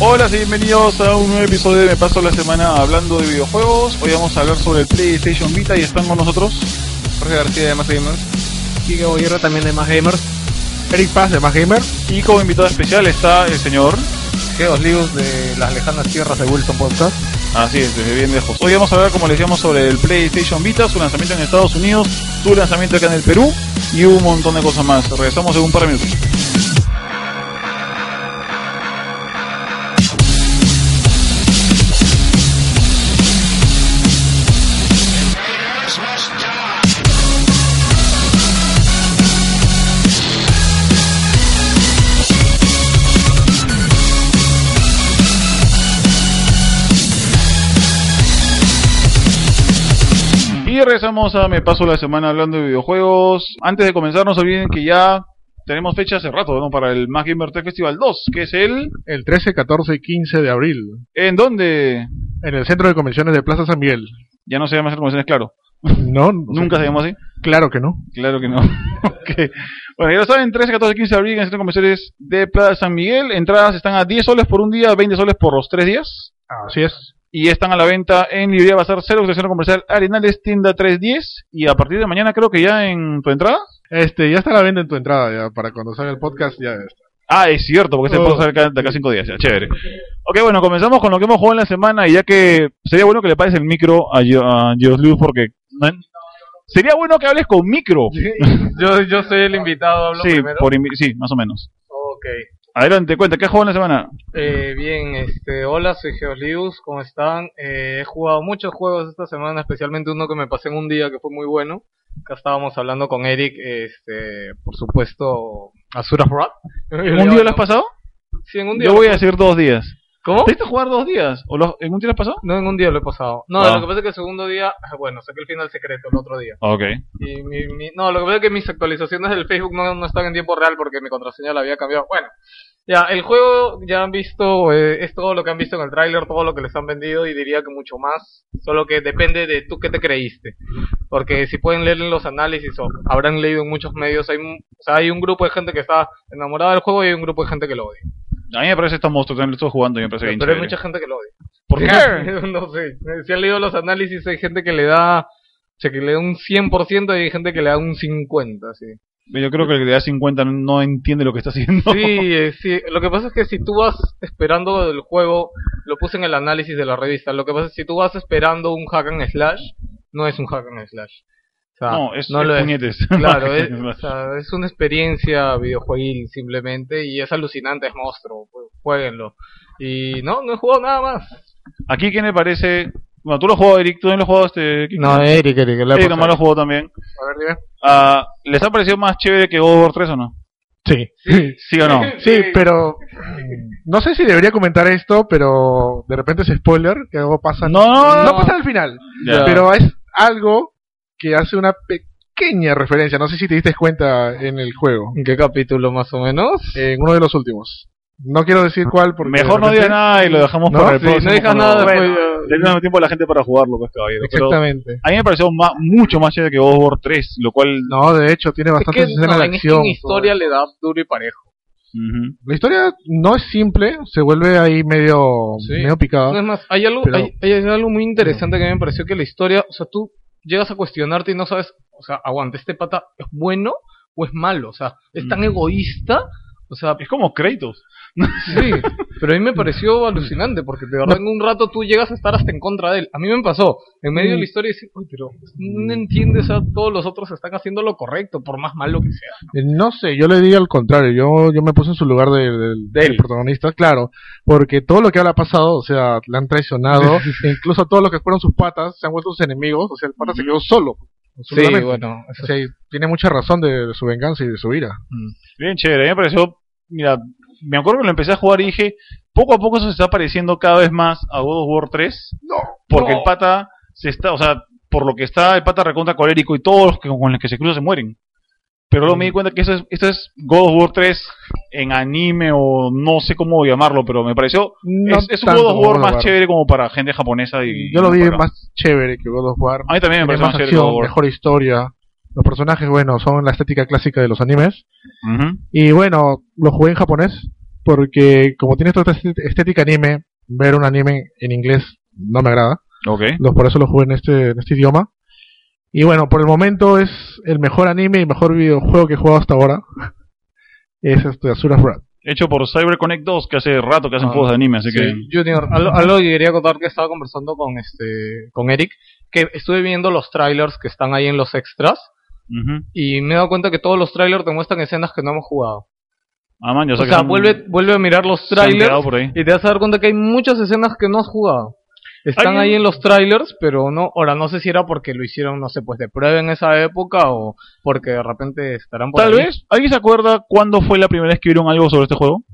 Hola y bienvenidos a un nuevo episodio de Me Paso la Semana hablando de videojuegos. Hoy vamos a hablar sobre el PlayStation Vita y están con nosotros Jorge García de Más Gamers. Kike Boguerra también de Más Gamers. Eric Paz de Más Gamer. y como invitado especial está el señor. Geos Lius de las lejanas tierras de Wilson Podcast. Así es, desde bien lejos. Hoy vamos a hablar, como les decíamos, sobre el PlayStation Vita, su lanzamiento en Estados Unidos, su lanzamiento acá en el Perú y un montón de cosas más. Regresamos en un par de minutos. Regresamos a Me Paso la Semana hablando de videojuegos. Antes de comenzar, no se olviden que ya tenemos fecha hace rato, ¿no? Para el Más Gamer Tech Festival 2, que es el... El 13, 14 y 15 de abril. ¿En dónde? En el Centro de Convenciones de Plaza San Miguel. Ya no se llama Centro de Convenciones, claro. No. Nunca se llamó así. Claro que no. Claro que no. Ok. Bueno, ya lo saben, 13, 14, 15 de abril en el Centro de Convenciones de Plaza San Miguel. Entradas están a 10 soles por un día, 20 soles por los 3 días. Así es. Y están a la venta en Librería Bazar Cero, de Centro Comercial Arenales, tienda 310. Y a partir de mañana creo que ya en tu entrada. Este, ya está a la venta en tu entrada, ya, para cuando salga el podcast, ya está. Ah, es cierto, porque Oh. podcast sale acá- de acá 5 días, ya, chévere. Ok, bueno, comenzamos con lo que hemos jugado en la semana y ya que sería bueno que le pases el micro a, a Luz porque... no- sería bueno que hables con micro. Yo, yo soy el invitado, hablo Sí, primero. por invi- sí, más o menos. Ok. Adelante, cuenta, ¿qué has jugado en la semana? Eh, bien, este, hola, soy Geos Lius, ¿cómo están? Eh, he jugado muchos juegos esta semana, especialmente uno que me pasé en un día que fue muy bueno. Acá estábamos hablando con Eric, este, por supuesto, Azura Wrath. ¿En un día lo has pasado? Sí, en un día. Yo voy a decir dos días. ¿Cómo? ¿Te diste a jugar dos días? ¿O lo- en un día lo has pasado? No, en un día lo he pasado. No, Ah. lo que pasa es que el segundo día, ah, bueno, saqué el final secreto el otro día. Ok. Y mi, mi- no, lo que pasa es que mis actualizaciones del Facebook no, no están en tiempo real porque mi contraseña la había cambiado. Bueno, ya, el juego ya han visto, eh, es todo lo que han visto en el tráiler, todo lo que les han vendido y diría que mucho más. Solo que depende de tú qué te creíste. Porque si pueden leer en los análisis o habrán leído en muchos medios, hay, un- o sea, hay un grupo de gente que está enamorada del juego y hay un grupo de gente que lo odia. A mí me parece esta monstruo, también lo estoy jugando y me parece bien Pero hay mucha gente que lo odia. ¿Por qué? no sé. Si han leído los análisis, hay gente que le da, o sea, que le da un 100% y hay gente que le da un 50%, sí. Yo creo que el que le da 50 no entiende lo que está haciendo. Sí, eh, sí. Lo que pasa es que si tú vas esperando el juego, lo puse en el análisis de la revista. Lo que pasa es que si tú vas esperando un hack and slash, no es un hack and slash. O sea, No, es, no es lo es. puñetes. Claro, es, o sea, es una experiencia videojueguil simplemente y es alucinante, es monstruo. Ju- Jueguenlo. Y no, no he jugado nada más. Aquí, ¿quién le parece? Bueno, tú lo jugado, Eric, tú también lo jugado, este... Kike? Eric, Eric, la Eric nomás lo jugó también. A ver, dime. Ah, ¿Les ha parecido más chévere que God of War 3 o no? Sí. ¿Sí o no? Sí, pero mm, no sé si debería comentar esto, pero de repente es spoiler, que algo pasa. No, no, no no. pasa al final, Ya. pero es algo que hace una pequeña referencia. No sé si te diste cuenta en el juego, ¿En qué capítulo más o menos? en uno de los últimos. No quiero decir cuál porque Mejor no digas nada y lo dejamos No, para el sí, próximo. no digas nada, Bueno, después ya- denle tiempo a la gente para jugarlo, pues, caballero. Pero Exactamente. a mí me pareció ma- mucho más chévere que War 3, lo cual... No, de hecho tiene Es bastantes que, escenas no, de en, acción. en historia le da duro y parejo. Ujú. La historia no es simple, se vuelve ahí medio, Sí. medio picada. No, es más, hay algo, Pero- hay, hay algo muy interesante que a mí me pareció que la historia, o sea, tú llegas a cuestionarte y no sabes, o sea, aguanta, ¿este pata es bueno o es malo? O sea, es tan Mm. egoísta, o sea, Es como Kratos. Sí, pero a mí me pareció alucinante porque de verdad en un rato tú llegas a estar hasta en contra de él. A mí me pasó, en medio de la historia decir, uy, pero no entiendes, sea, todos los otros están haciendo lo correcto, por más malo que sea. Eh, No sé, yo le di al contrario, yo, yo me puse en su lugar de- del- De del él. protagonista, claro, porque todo lo que le ha pasado, o sea, le han traicionado, e incluso todos los que fueron sus patas se han vuelto sus enemigos, o sea, el pata se quedó solo. absolutamente. bueno, O sea, y tiene mucha razón de, de su venganza y de su ira. Bien chévere, a mí me pareció, mira, me acuerdo que lo empecé a jugar y dije, poco a poco eso se está pareciendo cada vez más a God of War 3, No, porque No. el pata se está, o sea, por lo que está el pata recontra colérico y todos los que con los que se cruza se mueren. Pero luego me di cuenta que eso es, esto es God of War 3 en anime o no sé cómo llamarlo, pero me pareció No es, es un God of War God of más War. chévere como para gente japonesa y Yo lo vi más chévere que God of War. A mí también me parece más más chévere God of acción, War. mejor historia. Los personajes, bueno, son la estética clásica de los animes. Y bueno, lo jugué en japonés. porque como tiene toda esta estética anime, ver un anime en inglés no me agrada. Ok. Lo- por eso lo jugué en este, en este idioma. Y bueno, por el momento es el mejor anime y mejor videojuego que he jugado hasta ahora. Es este Asura's Wrath. Hecho por CyberConnect 2, que hace rato que hacen Ah, juegos de anime, así Sí, que... Junior, algo, algo que quería contar que estaba conversando con este con Eric, que estuve viendo los trailers que están ahí en los extras Y me he dado cuenta que todos los trailers te muestran escenas que no hemos jugado. Ah, man, ya O sea, son- vuelve, vuelve a mirar los trailers por ahí. y te vas a dar cuenta que hay muchas escenas que no has jugado. Están ahí en los trailers, pero no, ahora no sé si era porque lo hicieron, no sé, pues de prueba en esa época o porque de repente estarán por Tal ahí. vez, ¿alguien se acuerda cuándo fue la primera vez que vieron algo sobre este juego?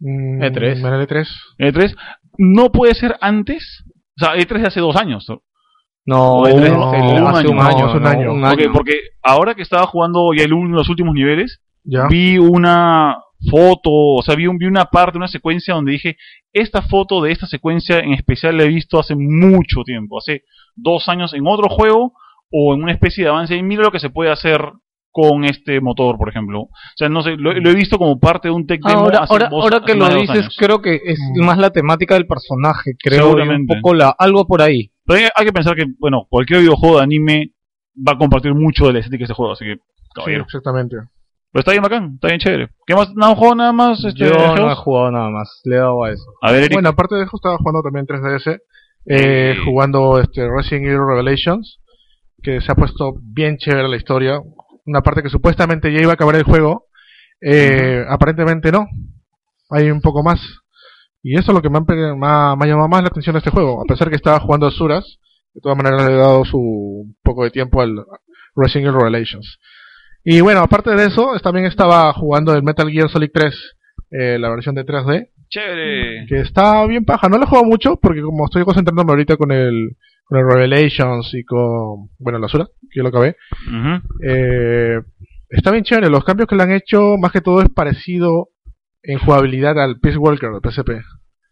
Mm, E3. En el E3. E3. No puede ser antes. O sea, E3 de hace dos años. No, O el- un- el- o el- un hace año, un año, hace un no, año. un año. porque ahora que estaba jugando ya el, uno- los últimos niveles, Ya. vi una foto, o sea, vi, un- vi una parte, una secuencia donde dije, esta foto de esta secuencia en especial la he visto hace mucho tiempo, hace dos años en otro juego o en una especie de avance y mira lo que se puede hacer con este motor, por ejemplo. O sea, no sé, lo, lo he visto como parte de un tech demo Ahora, hace ahora, dos- ahora hace que lo dices, creo que es más la temática del personaje, creo, y un poco la, algo por ahí. Pero hay, hay que pensar que, bueno, cualquier videojuego de anime va a compartir mucho de la estética de este juego, así que, Sí, exactamente. Pero está bien bacán, está bien chévere. ¿Qué más? ¿No juego nada más? Este, Yo no he jugado nada más, le he dado a eso. A ver, Eric. Bueno, aparte de eso, estaba jugando también 3DS. eh, Sí. Jugando este Resident Evil Revelations. Que se ha puesto bien chévere la historia. Una parte que supuestamente ya iba a acabar el juego. eh, Aparentemente no. Hay un poco más. Y eso es lo que me, han pe- me ha, me ha llamado más la atención de este juego. A pesar que estaba jugando a Suras. De todas maneras le he dado su poco de tiempo al Evil Revelations. Y bueno, aparte de eso, también estaba jugando el Metal Gear Solid 3. eh, la versión de 3D Chévere. que está bien paja. No lo he jugado mucho porque como estoy concentrándome ahorita con el, con el Revelations y con, bueno, la Sura, que yo lo acabé, Ujú. eh, está bien chévere. Los cambios que le han hecho, más que todo, es parecido en jugabilidad al Peace Walker de PSP.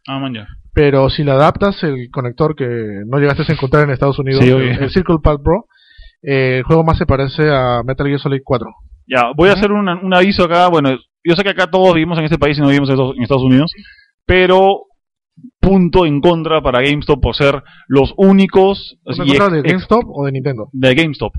Ah, man, ya. Pero si le adaptas el conector que no llegaste a encontrar en Estados Unidos, Sí, el, Circle Pad Pro, eh, el juego más se parece a Metal Gear Solid 4. Ya, voy a hacer un, un aviso acá. Bueno, yo sé que acá todos vivimos en este país y no vivimos en Estados- en Unidos, pero punto en contra para GameStop por ser los únicos ¿Es y una cosa ex- de GameStop o de Nintendo? de GameStop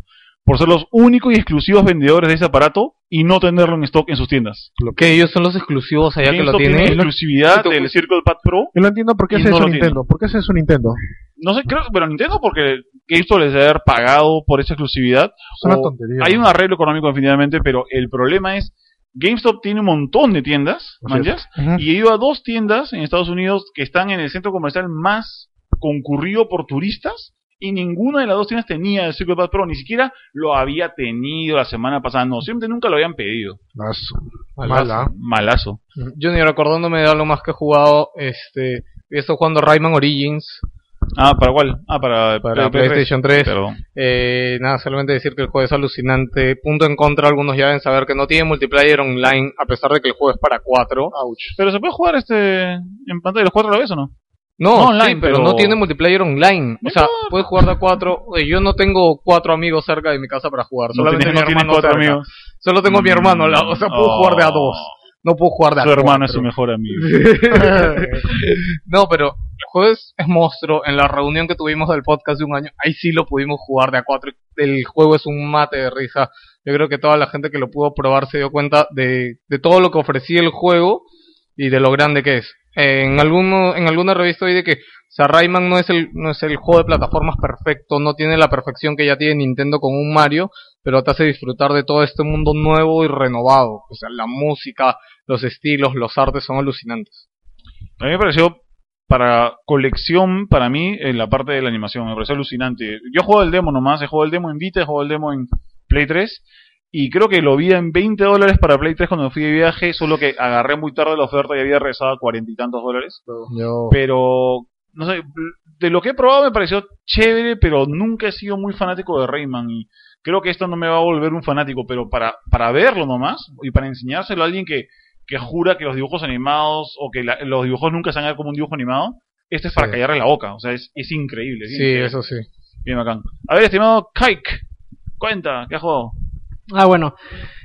por ser los únicos y exclusivos vendedores de ese aparato y no tenerlo en stock en sus tiendas. Que ellos son los exclusivos allá que lo GameStop tiene tienen. exclusividad del Circle Pad Pro. Yo no entiendo por qué lo tiene. Nintendo. ¿Por qué hace eso Nintendo? No sé, creo, bueno, Nintendo porque GameStop les debe haber pagado por esa exclusividad. Es una tontería. Hay un arreglo económico definitivamente, pero el problema es GameStop tiene un montón de tiendas, es. Ujú. Y he ido a dos tiendas en Estados Unidos que están en el centro comercial más concurrido por turistas y ninguna de las dos tiendas tenía el Circle Pad Pro, ni siquiera lo había tenido la semana pasada, no, siempre nunca lo habían pedido. Malazo. Mala. Malazo. Junior, acordándome de algo más que he jugado, este, he estado jugando Rayman Origins Ah, ¿para cuál? Ah, para, para Play- Play PlayStation 3. Perdón. Eh, nada, solamente decir que el juego es alucinante. Punto en contra, algunos ya deben saber que no tiene multiplayer online, a pesar de que el juego es para 4. Ouch. Pero se puede jugar este en pantalla los cuatro a la vez o no? No, No sí, online, pero, pero- no tiene multiplayer online. O sea, puedes jugar de a 4. Yo no tengo cuatro amigos cerca de mi casa para jugar. No Solamente mi no hermano cuatro cerca. amigos. Solo tengo a mi hermano, la- o sea, puedo Oh. jugar de a dos. No puedo jugar de a Su hermano es cuatro. su mejor amigo. no, pero el juego es, es monstruo. En la reunión que tuvimos del podcast de un año, ahí sí lo pudimos jugar de a cuatro. El juego es un mate de risa. Yo creo que toda la gente que lo pudo probar se dio cuenta de, de todo lo que ofrecía el juego y de lo grande que es. En, alguno, en alguna revista oí de que o no es, el, no es el juego de plataformas perfecto, no tiene la perfección que ya tiene Nintendo con un Mario, pero te hace disfrutar de todo este mundo nuevo y renovado. O sea, la música, los estilos, los artes son alucinantes. A mí me pareció, para colección, para mí, en la parte de la animación, me pareció alucinante. Yo juego el demo nomás, he jugado el demo en Vita, he jugado el demo en Play 3, y creo que lo vi en 20 dólares para Play 3 cuando fui de viaje, solo que agarré muy tarde la oferta y había rezado a cuarenta y tantos dólares. Pero, no sé, de lo que he probado me pareció chévere, pero nunca he sido muy fanático de Rayman, y creo que esto no me va a volver un fanático, pero para, para verlo nomás, y para enseñárselo a alguien que, que jura que los dibujos animados, o que la- los dibujos nunca se a ver como un dibujo animado, este es para Sí. callarle la boca, o sea, es, es increíble. es Sí, increíble. eso sí. Bien bacán. A ver, estimado Kike, cuenta, ¿qué has jugado? Ah, bueno,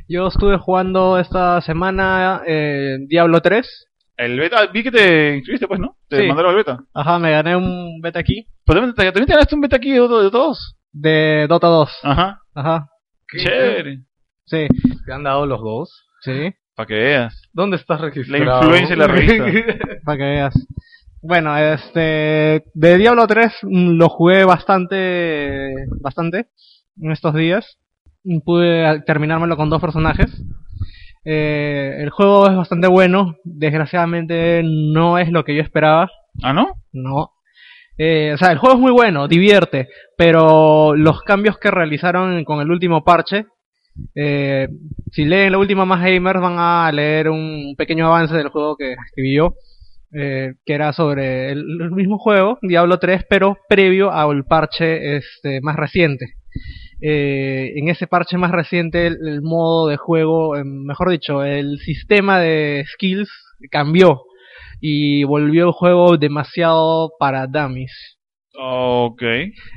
yo estuve jugando esta semana eh, Diablo 3. El beta, vi que te inscribiste, pues, ¿no? Te Sí. mandaron el beta. Ajá, me gané un beta aquí Pero también, te- también te ganaste un beta aquí de, de todos. de Dota 2. Ajá. Ajá, Chévere. sí, ¿Te han dado los dos? sí, Para que veas. ¿Dónde estás La registrado? influencia de la revista. para que veas. Bueno, este, de Diablo 3 mm, lo jugué bastante, bastante en estos días. Pude terminármelo con dos personajes. Eh, el juego es bastante bueno, desgraciadamente no es lo que yo esperaba. ¿Ah, no? No. Eh, o sea, el juego es muy bueno, divierte, pero los cambios que realizaron con el último parche, eh, si leen la última más gamers van a leer un pequeño avance del juego que escribí yo, eh, que era sobre el, el mismo juego, Diablo 3, pero previo al parche este, más reciente. Eh, en ese parche más reciente el, el modo de juego, eh, mejor dicho, el sistema de skills cambió y volvió el juego demasiado para dummies. Ok.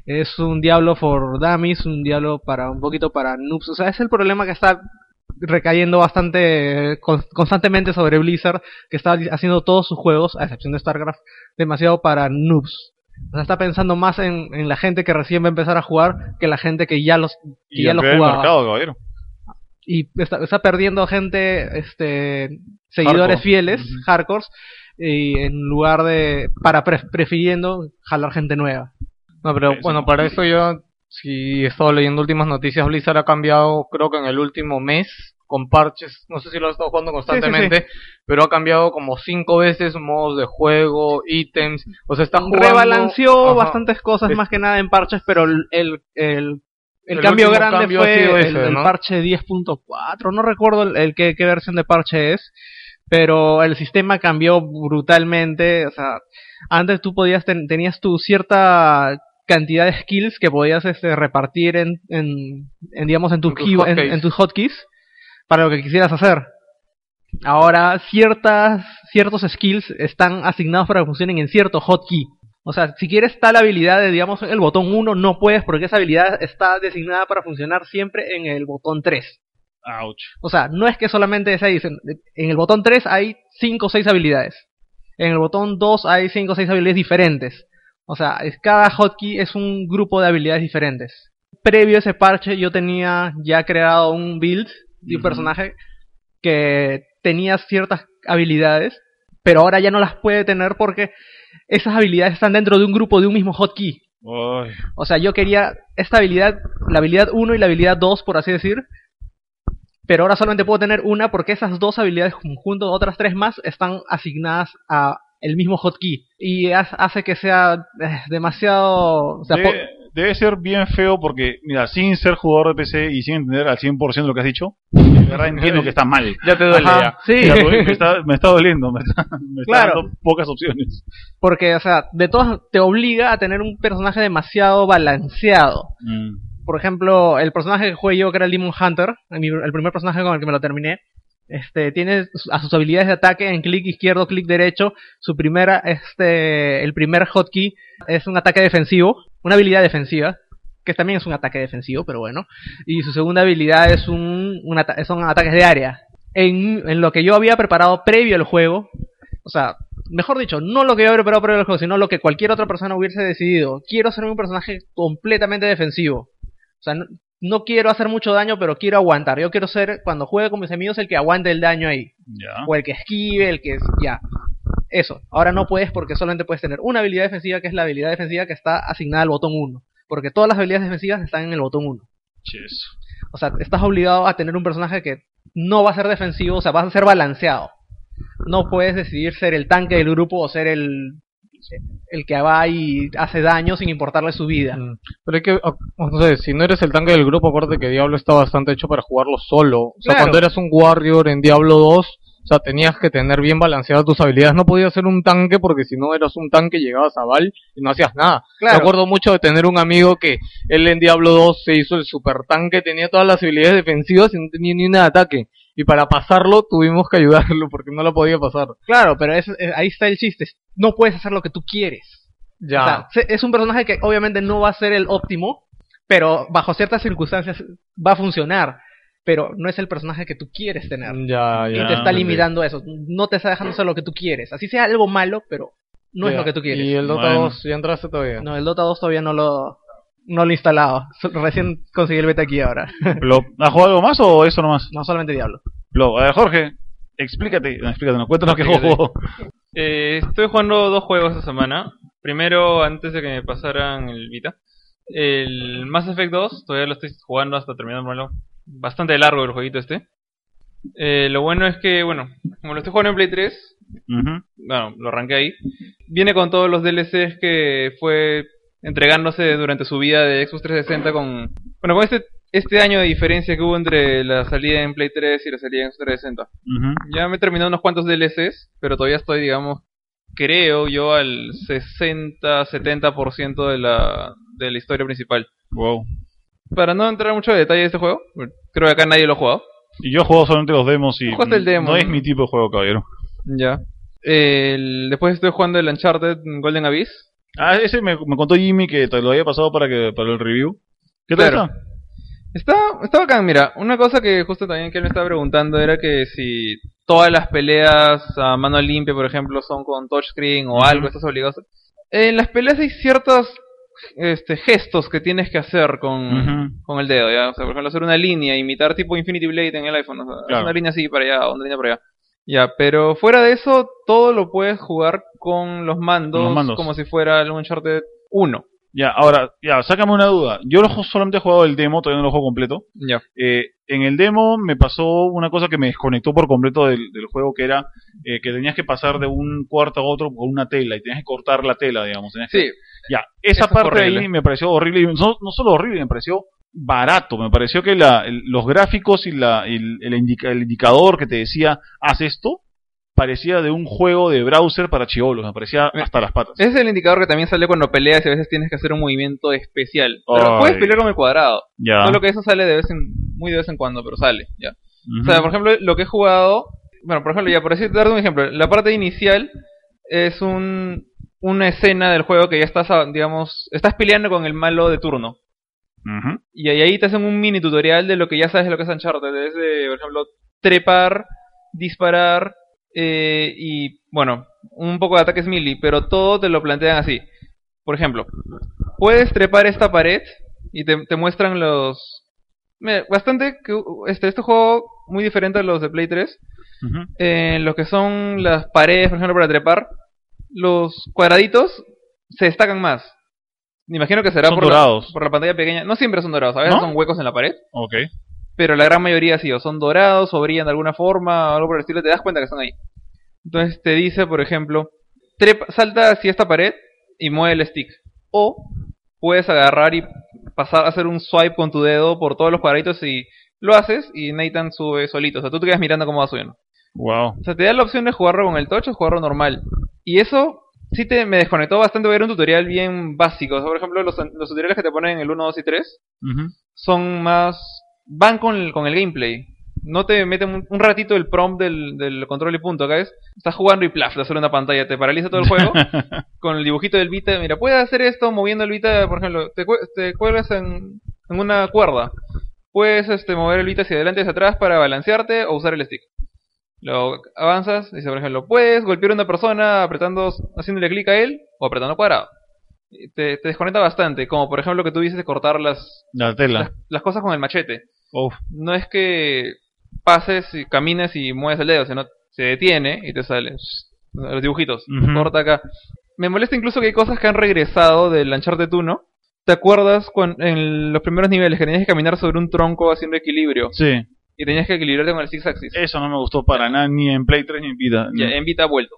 Es un Diablo for dummies, un Diablo para un poquito para noobs. O sea, es el problema que está recayendo bastante con- constantemente sobre Blizzard, que está haciendo todos sus juegos, a excepción de StarCraft, demasiado para noobs. O sea, está pensando más en, en la gente que recién va a empezar a jugar que la gente que ya los que Y ya lo ampliar el jugaba mercado, caballero. y está, está perdiendo gente, este, seguidores Hardcore. fieles, Ujú. hardcores, y en lugar de, para pre- prefiriendo jalar gente nueva. No, pero Eso. bueno, para eso yo, si he estado leyendo últimas noticias, Blizzard ha cambiado, creo que en el último mes, con parches, no sé si lo ha estado jugando constantemente, pero ha cambiado como cinco veces modos de juego, ítems, o sea, está jugando... Rebalanceó Ajá. bastantes cosas Es- más que nada en parches, pero el, el, el, cambio grande cambio fue ese, el ¿no? parche 10.4, no recuerdo el, el qué, qué versión de parche es, pero el sistema cambió brutalmente, o sea, antes tú podías, ten- tenías tu cierta cantidad de skills que podías este, repartir en, en, en, digamos, en, tus En hotkeys. Para lo que quisieras hacer. Ahora, ciertas, ciertos skills están asignados para que funcionen en cierto hotkey. O sea, si quieres tal habilidad de, digamos, el botón 1, no puedes porque esa habilidad está designada para funcionar siempre en el botón 3. Ouch. O sea, no es que solamente es ahí. En el botón 3 hay 5 o 6 habilidades. En el botón 2 hay 5 o 6 habilidades diferentes. O sea, es- cada hotkey es un grupo de habilidades diferentes. Previo a ese parche yo tenía ya creado un build de un personaje que tenía ciertas habilidades, pero ahora ya no las puede tener porque esas habilidades están dentro de un grupo de un mismo hotkey. O sea, yo quería esta habilidad, la habilidad 1 y la habilidad 2, por así decir. Pero ahora solamente puedo tener una porque esas dos habilidades junto a otras tres más están asignadas a el mismo hotkey. Y ha- hace que sea eh, demasiado... o sea, po- Debe, ser bien feo porque, mira, sin ser jugador de PC y sin entender al 100% lo que has dicho, de verdad entiendo que está mal. Ya te duele Ajá, ya. sí. Me, está, me está doliendo, me está, me está Claro. dando pocas opciones. porque, o sea, de todas te obliga a tener un personaje demasiado balanceado. por ejemplo, el personaje que jugué yo, que era el Demon Hunter, el primer personaje con el que me lo terminé, este, tiene a sus habilidades de ataque en clic izquierdo, clic derecho, su primera, este, el primer hotkey es un ataque defensivo, una habilidad defensiva, que también es un ataque defensivo, pero bueno, y su segunda habilidad es un, son ataques de área. En, en lo que yo había preparado previo al juego, o sea, mejor dicho, no lo que yo había preparado previo al juego, sino lo que cualquier otra persona hubiese decidido. Quiero ser un personaje completamente defensivo. O sea, no quiero hacer mucho daño, pero quiero aguantar. Yo quiero ser, cuando juegue con mis amigos, el que aguante el daño ahí. Ya. O el que esquive, el que... Ya. Eso. Ahora no puedes porque solamente puedes tener una habilidad defensiva, que es la habilidad defensiva que está asignada al botón 1. Porque todas las habilidades defensivas están en el botón 1. Ches. O sea, estás obligado a tener un personaje que no va a ser defensivo, o sea, va a ser balanceado. No puedes decidir ser el tanque del grupo o ser el, el que va y hace daño sin importarle su vida. Mm. Pero hay que, no sé, si no eres el tanque del grupo, acuérdate que Diablo está bastante hecho para jugarlo solo. O sea, Claro. cuando eras un Warrior en Diablo 2, o sea, tenías que tener bien balanceadas tus habilidades. No podías ser un tanque porque si no eras un tanque llegabas a Val y no hacías nada. Claro. Me acuerdo mucho de tener un amigo que él en Diablo 2 se hizo el super tanque, tenía todas las habilidades defensivas y no tenía ni una de ataque. Y para pasarlo tuvimos que ayudarlo porque no lo podía pasar. Claro, pero es, es- ahí está el chiste. No puedes hacer lo que tú quieres. Ya. O sea, se- es un personaje que obviamente no va a ser el óptimo, pero bajo ciertas circunstancias va a funcionar. pero no es el personaje que tú quieres tener. Ya, y ya. te está limitando a eso. No te está dejando hacer lo que tú quieres. Así sea algo malo, pero no es lo que tú quieres. ¿Y el Dota Bueno. 2 ya entraste todavía? No, el Dota 2 todavía no lo, no lo he instalado. Recién conseguí el beta aquí ahora. ¿Has jugado algo más o eso nomás? no solamente Diablo. Plop. A ver, Jorge, explícate. No, explícate, no, cuéntanos qué Explícate. Eh, estoy jugando dos juegos esta semana. Primero, antes de que me pasaran el Vita, el Mass Effect 2, todavía lo estoy jugando hasta terminarlo. Bastante largo el jueguito este. Eh, lo bueno es que, bueno, como lo estoy jugando en Play 3, Ujú. bueno, lo arranqué ahí. Viene con todos los DLCs que fue entregándose durante su vida de Xbox 360 con... Bueno, con este, este año de diferencia que hubo entre la salida en Play 3 y la salida en Xbox 360. Ujú. Ya me he terminado unos cuantos DLCs, pero todavía estoy, digamos, creo yo al 60-70% de la, de la historia principal. Wow. Para no entrar mucho en detalle de este juego, creo que acá nadie lo ha jugado. Y yo he jugado solamente los demos y el demo, no es mi tipo de juego, caballero. Ya. El- después estoy jugando el Uncharted Golden Abyss. Ah, ese me, me contó Jimmy que te lo había pasado para que para el review. ¿Qué tal Claro. está? Está, está bacán, mira, una cosa que justo también que él me estaba preguntando era que si todas las peleas a mano limpia, por ejemplo, son con touchscreen o algo, estás obligado. En las peleas hay ciertos este, gestos que tienes que hacer con, con el dedo, ¿ya? O sea, por ejemplo, hacer una línea, imitar tipo Infinity Blade en el iPhone, o sea, Claro. una línea así para allá, una línea para allá. Ya, pero fuera de eso, todo lo puedes jugar con los mandos, Los mandos. como si fuera el Uncharted 1. Ya, ahora, ya, sácame una duda. Yo lo solamente he jugado el demo, todavía no lo juego completo. Ya. Eh, en el demo me pasó una cosa que me desconectó por completo del, del juego, que era eh, que tenías que pasar de un cuarto a otro con una tela y tenías que cortar la tela, digamos. tenías que- Sí, Ya, esa Eso es parte ahí me pareció horrible. y No, no solo horrible, me pareció barato. Me pareció que la, el- los gráficos y la, el, el indica- el indicador que te decía, haz esto, parecía de un juego de browser para chivolos. Me parecía hasta las patas. Ese es el indicador que también sale cuando peleas y a veces tienes que hacer un movimiento especial. Pero Ay. puedes pelear con el cuadrado. Ya. Solo que eso sale de vez en, muy de vez en cuando, pero sale, ya. O sea, por ejemplo, lo que he jugado, bueno, por ejemplo, ya por decir, darte un ejemplo, la parte inicial es un, una escena del juego que ya estás, a- digamos, estás peleando con el malo de turno. Y ahí, ahí te hacen un mini tutorial de lo que ya sabes de lo que es Uncharted. Es de, por ejemplo, trepar, disparar eh, y, bueno, un poco de ataques melee, pero todo te lo plantean así. Por ejemplo, puedes trepar esta pared y te, te muestran los... Mira, Bastante que este, este juego muy diferente a los de Play 3. Ujú. En lo que son las paredes, por ejemplo, para trepar, los cuadraditos se destacan más. Me imagino que será por la, por la pantalla pequeña. No siempre son dorados, a veces ¿No? son huecos en la pared. Ok. Pero la gran mayoría sí, o son dorados, o brillan de alguna forma, o algo por el estilo, te das cuenta que están ahí. Entonces te dice, por ejemplo, trepa, salta hacia esta pared y mueve el stick. O puedes agarrar y pasar a hacer un swipe con tu dedo por todos los cuadraditos y lo haces y Nathan sube solito. O sea, tú te quedas mirando cómo va subiendo. Wow. O sea, te da la opción de jugarlo con el touch o jugarlo normal. Y eso sí te me desconectó bastante ver un tutorial bien básico. O sea, por ejemplo, los, los tutoriales que te ponen en el 1, 2 y 3 Ujú. son más... van con el, con el gameplay. No te meten un, un ratito el prompt del, del control y punto, acá es, estás jugando y plaf, te sale una pantalla, te paraliza todo el juego con el dibujito del Vita, mira, puedes hacer esto moviendo el Vita, por ejemplo, te, te cuelgas en, en una cuerda, puedes este, mover el Vita hacia adelante y hacia atrás para balancearte o usar el stick. Lo avanzas, dice por ejemplo, puedes golpear a una persona apretando, haciéndole clic a él o apretando cuadrado. Te, te desconecta bastante, como por ejemplo que tú dices de cortar las, La tela. las, las cosas con el machete. Uf. No es que pases y camines y mueves el dedo, sino se detiene y te sale los dibujitos. Corta acá. Me molesta incluso que hay cosas que han regresado del Uncharted 1. ¿Te acuerdas cuando, en los primeros niveles que tenías que caminar sobre un tronco haciendo equilibrio Sí. y tenías que equilibrarte con el six axis? Eso no me gustó para nada, ni en Play 3 ni en Vita. Ya, en Vita ha vuelto.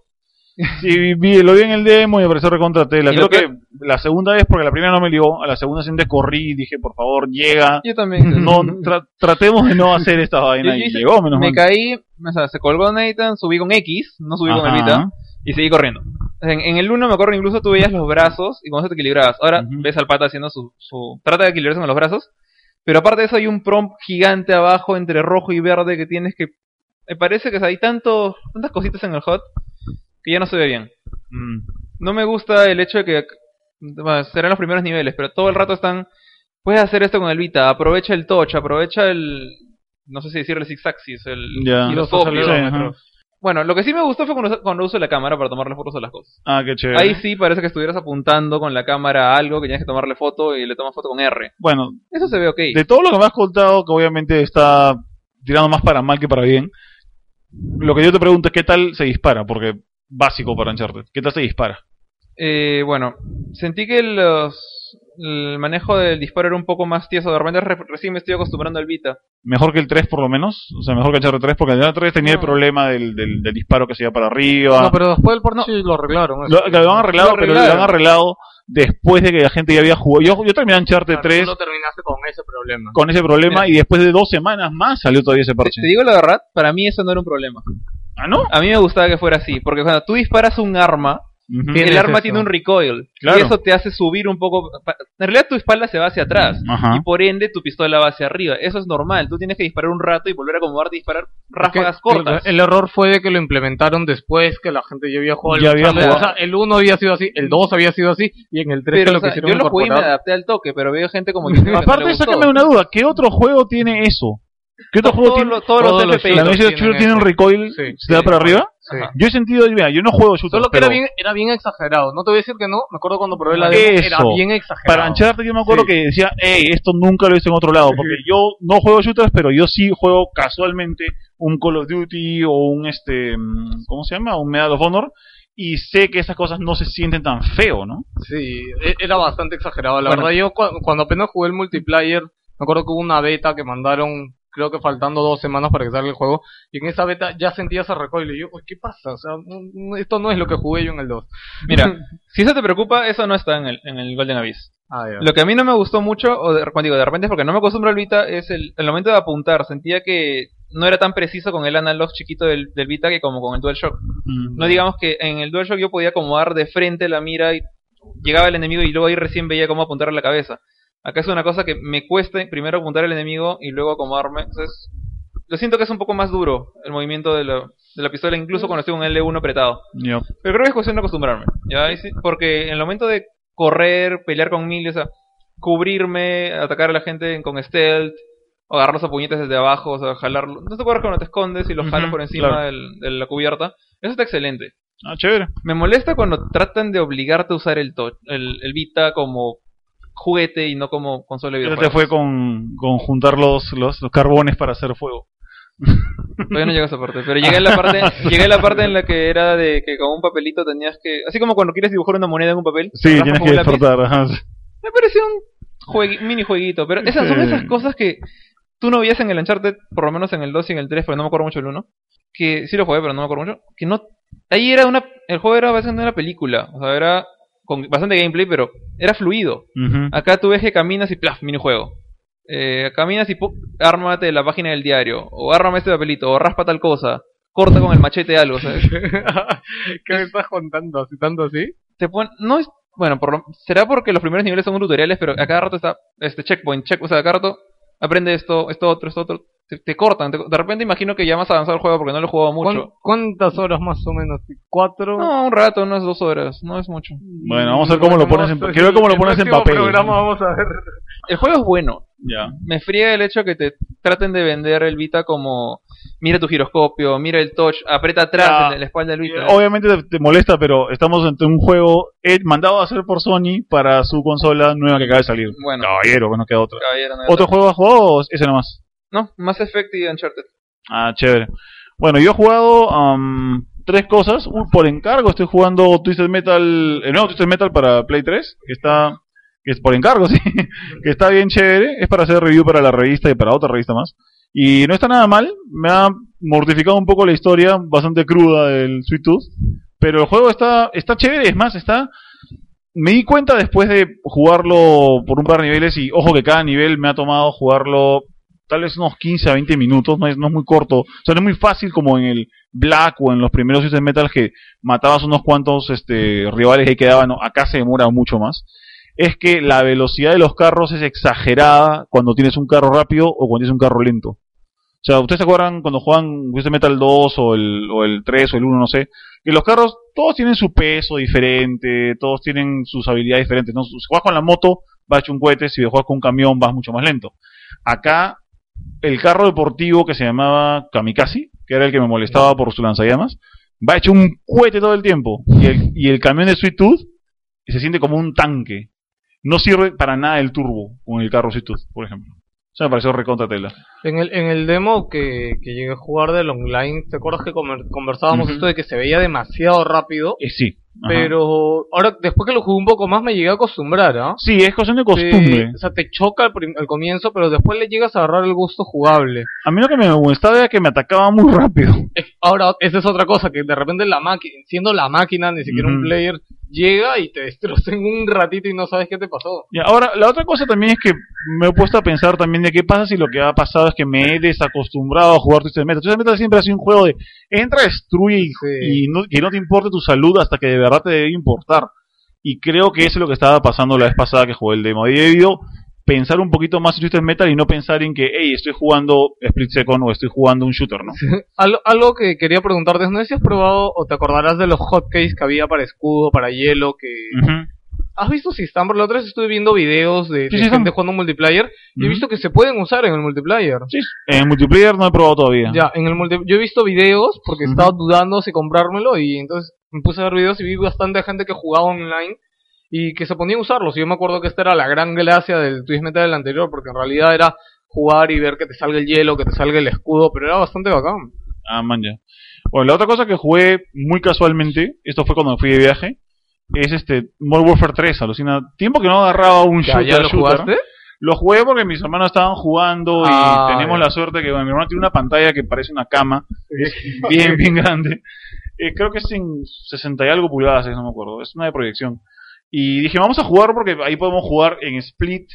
Sí, vi, lo vi en el demo y me pareció recontra tela. Y Creo lo que- que la segunda vez, porque la primera no me ligó, a la segunda siempre corrí y dije, por favor, llega. Yo también. No, tra- tratemos de no hacer esta vaina. Y llegó, menos me mal. caí, o sea, se colgó Nathan, subí con X, no subí con el Ajá. Vita, y seguí corriendo. En, en el 1 me acuerdo incluso tú veías los brazos y con eso te equilibrabas. Ahora Ujú. ves al pata haciendo su, su... Trata de equilibrarse con los brazos. Pero aparte de eso hay un prompt gigante abajo entre rojo y verde que tienes que... Me parece que hay tantos, tantas cositas en el HUD que ya no se ve bien. Mm. No me gusta el hecho de que... bueno, serán los primeros niveles, pero todo el rato están... Puedes hacer esto con el Vita, aprovecha el touch, aprovecha el... no sé si decirle Six Axis, el Ya. Y los. Bueno, lo que sí me gustó fue cuando, cuando uso la cámara para tomarle fotos a las cosas. Ah, qué chévere. Ahí sí parece que estuvieras apuntando con la cámara a algo que tienes que tomarle foto y le tomas foto con R. Bueno, Eso se ve ok. de todo lo que me has contado, que obviamente está tirando más para mal que para bien, lo que yo te pregunto es qué tal se dispara, porque básico para Uncharted. ¿Qué tal se dispara? Eh, bueno, sentí que los, el manejo del disparo era un poco más tieso. De repente re- recién me estoy acostumbrando al Vita. Mejor que el 3 por lo menos, o sea, mejor que Uncharted 3, porque el Uncharted 3 tenía el No. problema del, del, del disparo que se iba para arriba. No, pero después del lo arreglaron. eso. Lo, que lo han arreglado, Lo pero lo arreglaron. han arreglado después de que la gente ya había jugado. Yo, yo terminé Uncharted Claro, 3 tú lo terminaste con ese problema. con ese problema y después de dos semanas más salió todavía ese Te, parche. te digo la verdad, para mí eso no era un problema. ¿Ah, no? A mí me gustaba que fuera así, porque cuando tú disparas un arma. Tiene el arma tiene un recoil. Claro. Y eso te hace subir un poco. En realidad tu espalda se va hacia atrás. Y por ende tu pistola va hacia arriba. Eso es normal. Tú tienes que disparar un rato y volver a acomodarte y disparar ráfagas que, cortas. El error fue de que lo implementaron después que la gente ya había jugado Ya el había jugado. O sea, el 1 había sido así, el 2 había sido así, y en el 3 Pero, que lo o sea, quisieron yo lo jugué y me adapté al toque, pero veo gente como que no Aparte, gustó. sácame una duda. ¿Qué otro juego tiene eso? ¿Qué otro juego tiene? todos los los FPS. ¿La Messi Shooter tienen tiene un eso. recoil? Sí, ¿Se da para arriba? Sí. Yo he sentido, mira, yo no juego shooters, Solo que pero era bien, era bien exagerado. No te voy a decir que no, me acuerdo cuando probé la demo, Eso. era bien exagerado. para Uncharted yo me acuerdo Sí. que decía, hey, esto nunca lo visto en otro lado, porque yo no juego shooters, pero yo sí juego casualmente un Call of Duty o un, este, mm, ¿cómo se llama? Un Medal of Honor, y sé que esas cosas no se sienten tan feo, ¿no? Sí, e- era bastante exagerado. La Bueno. verdad, yo cu- cuando apenas jugué el multiplayer, me acuerdo que hubo una beta que mandaron, creo que faltando dos semanas para que salga el juego, y en esa beta ya sentía ese recoil. Y yo, "Uy, ¿qué pasa? O sea, no- esto no es lo que jugué yo en el 2. Mira, si eso te preocupa, eso no está en el, en el Golden Abyss. Ah. Lo que a mí no me gustó mucho, o de, cuando digo de repente es porque no me acostumbro al Vita, es el, el momento de apuntar. Sentía que no era tan preciso con el analog chiquito del, del Vita que como con el DualShock. No digamos que en el DualShock yo podía acomodar de frente la mira y llegaba el enemigo y luego ahí recién veía cómo apuntar a la cabeza. Acá es una cosa que me cuesta primero apuntar al enemigo y luego acomodarme. Entonces, lo siento que es un poco más duro el movimiento de la, de la pistola, incluso cuando estoy con el L1 apretado. Pero creo que es cuestión de acostumbrarme. ¿ya? Porque en el momento de correr, pelear con mil, o sea, cubrirme, atacar a la gente con stealth, o agarrarlos a puñetes desde abajo, o sea, jalarlo. ¿No te acuerdas cuando te escondes y los jalas por encima claro. del- de la cubierta? Eso está excelente. Ah, chévere. Me molesta cuando tratan de obligarte a usar el, el, el Vita como juguete y no como consola de Ya te videojuegos. fue con, con juntar los, los, los carbones para hacer fuego. Todavía no llegué a esa parte, pero llegué a la parte, llegué a la parte en la que era de que con un papelito tenías que, así como cuando quieres dibujar una moneda en un papel, Sí, tienes que despertar. Me pareció un juegui- mini jueguito, pero esas son esas cosas que tú no veías en el Uncharted, por lo menos en el 2 y en el 3, pero no me acuerdo mucho el 1, que sí lo jugué, pero no me acuerdo mucho, que no ahí era una el juego era básicamente una película, o sea, era con bastante gameplay, pero era fluido. Acá tú ves que caminas y plaf, minijuego. Eh, caminas y pu- ármate la página del diario, o ármame este papelito, o raspa tal cosa, corta con el machete algo, ¿sabes? ¿Qué me estás contando? ¿Así tanto así? te pon- no es bueno por lo- será porque los primeros niveles son tutoriales pero a cada rato está este checkpoint check o sea a cada rato aprende esto esto otro esto otro te, te cortan te- de repente imagino que ya más avanzado el juego porque no lo he jugado ¿Cuán- mucho ¿Cuántas horas más o menos? ¿Cuatro? no un rato unas dos horas no es mucho Bueno, vamos a ver cómo lo pones en- quiero ver cómo lo pones en papel. programa vamos a ver. el juego es bueno Ya. me friega el hecho que te traten de vender el Vita como mira tu giroscopio mira el touch aprieta atrás en la espalda del Vita Obviamente te, te molesta, pero estamos ante un juego mandado a hacer por Sony para su consola nueva que acaba de salir. bueno Caballero, que no queda otra. caballero, no, ¿Otro juego has jugado o ese nomás? no Mass Effect y Uncharted Ah, chévere. Bueno, yo he jugado am, tres cosas. Por encargo estoy jugando Twisted Metal, el nuevo Twisted Metal para Play 3, que está, que es por encargo, sí, que está bien chévere. Es para hacer review para la revista y para otra revista más. Y no está nada mal. Me ha mortificado un poco la historia, bastante cruda del Sweet Tooth. Pero el juego está, está chévere, es más, está... Me di cuenta después de jugarlo por un par de niveles y ojo que cada nivel me ha tomado jugarlo tal vez unos 15 a 20 minutos, no es, no es muy corto, o sea, no es muy fácil como en el Black o en los primeros System Metal que matabas unos cuantos este, rivales y quedaban, no, acá se demora mucho más. Es que la velocidad de los carros es exagerada cuando tienes un carro rápido o cuando tienes un carro lento. O sea, ¿ustedes se acuerdan cuando juegan System Metal 2 o el, o el 3 o el 1, no sé? Que los carros todos tienen su peso diferente, todos tienen sus habilidades diferentes. ¿no? Si juegas con la moto, vas hecho un cohete, si juegas con un camión, vas mucho más lento. Acá el carro deportivo que se llamaba Kamikaze, que era el que me molestaba por su lanzallamas, va hecho un cohete todo el tiempo. Y el, y el camión de Sweet Tooth se siente como un tanque. No sirve para nada el turbo con el carro Tooth, por ejemplo. Eso me pareció recontra tela. En el, en el demo que, que llegué a jugar del online, ¿te acuerdas que conversábamos esto de que se veía demasiado rápido? Eh, sí. ajá. Pero ahora, después que lo jugué un poco más, me llegué a acostumbrar, ¿ah? Sí, es cuestión de costumbre. O sea, te choca al, al comienzo, pero después le llegas a agarrar el gusto jugable. A mí lo que me molestaba era que me atacaba muy rápido. Ahora, esa es otra cosa, que de repente la máquina, siendo la máquina, ni siquiera un player, llega y te destroza en un ratito y no sabes qué te pasó. Y ahora, la otra cosa también es que me he puesto a pensar también de qué pasa si lo que ha pasado es que me he desacostumbrado a jugar Twisted Metal. Twisted Metal siempre ha sido un juego de entra, destruye y, Sí. y no, que no te importe tu salud hasta que de verdad te debe importar. Y creo que eso es lo que estaba pasando la vez pasada que jugué el demo. Y debido pensar un poquito más en Twisted Metal y no pensar en que, hey, estoy jugando Split Second o estoy jugando un shooter, ¿no? Algo, algo que quería preguntarte es, no sé si has probado o te acordarás de los hotkeys que había para escudo, para hielo, que... ¿Has visto si están? Por la otra vez estuve viendo videos de, Sí, de gente jugando multiplayer y he visto que se pueden usar en el multiplayer. Sí, en multiplayer no he probado todavía. Ya, en el multi yo he visto videos porque estaba dudando si comprármelo y entonces me puse a ver videos y vi bastante gente que jugaba online y que se ponía a usarlos. Y yo me acuerdo que esta era la gran gracia del Twist Metal del anterior porque en realidad era jugar y ver que te salga el hielo, que te salga el escudo, pero era bastante bacán. Ah, man, ya. Bueno, la otra cosa que jugué muy casualmente, esto fue cuando fui de viaje, es este Modern Warfare 3, alucina. Tiempo que no agarraba un Ya, shooter. ¿ya lo shooter. jugaste? Lo jugué porque mis hermanos estaban jugando Ah, y tenemos ya. la suerte que bueno, mi hermano tiene una pantalla que parece una cama, es bien, bien grande. Eh, creo que es en 60 y algo pulgadas, no me acuerdo, es una de proyección. Y dije, vamos a jugar porque ahí podemos jugar en split,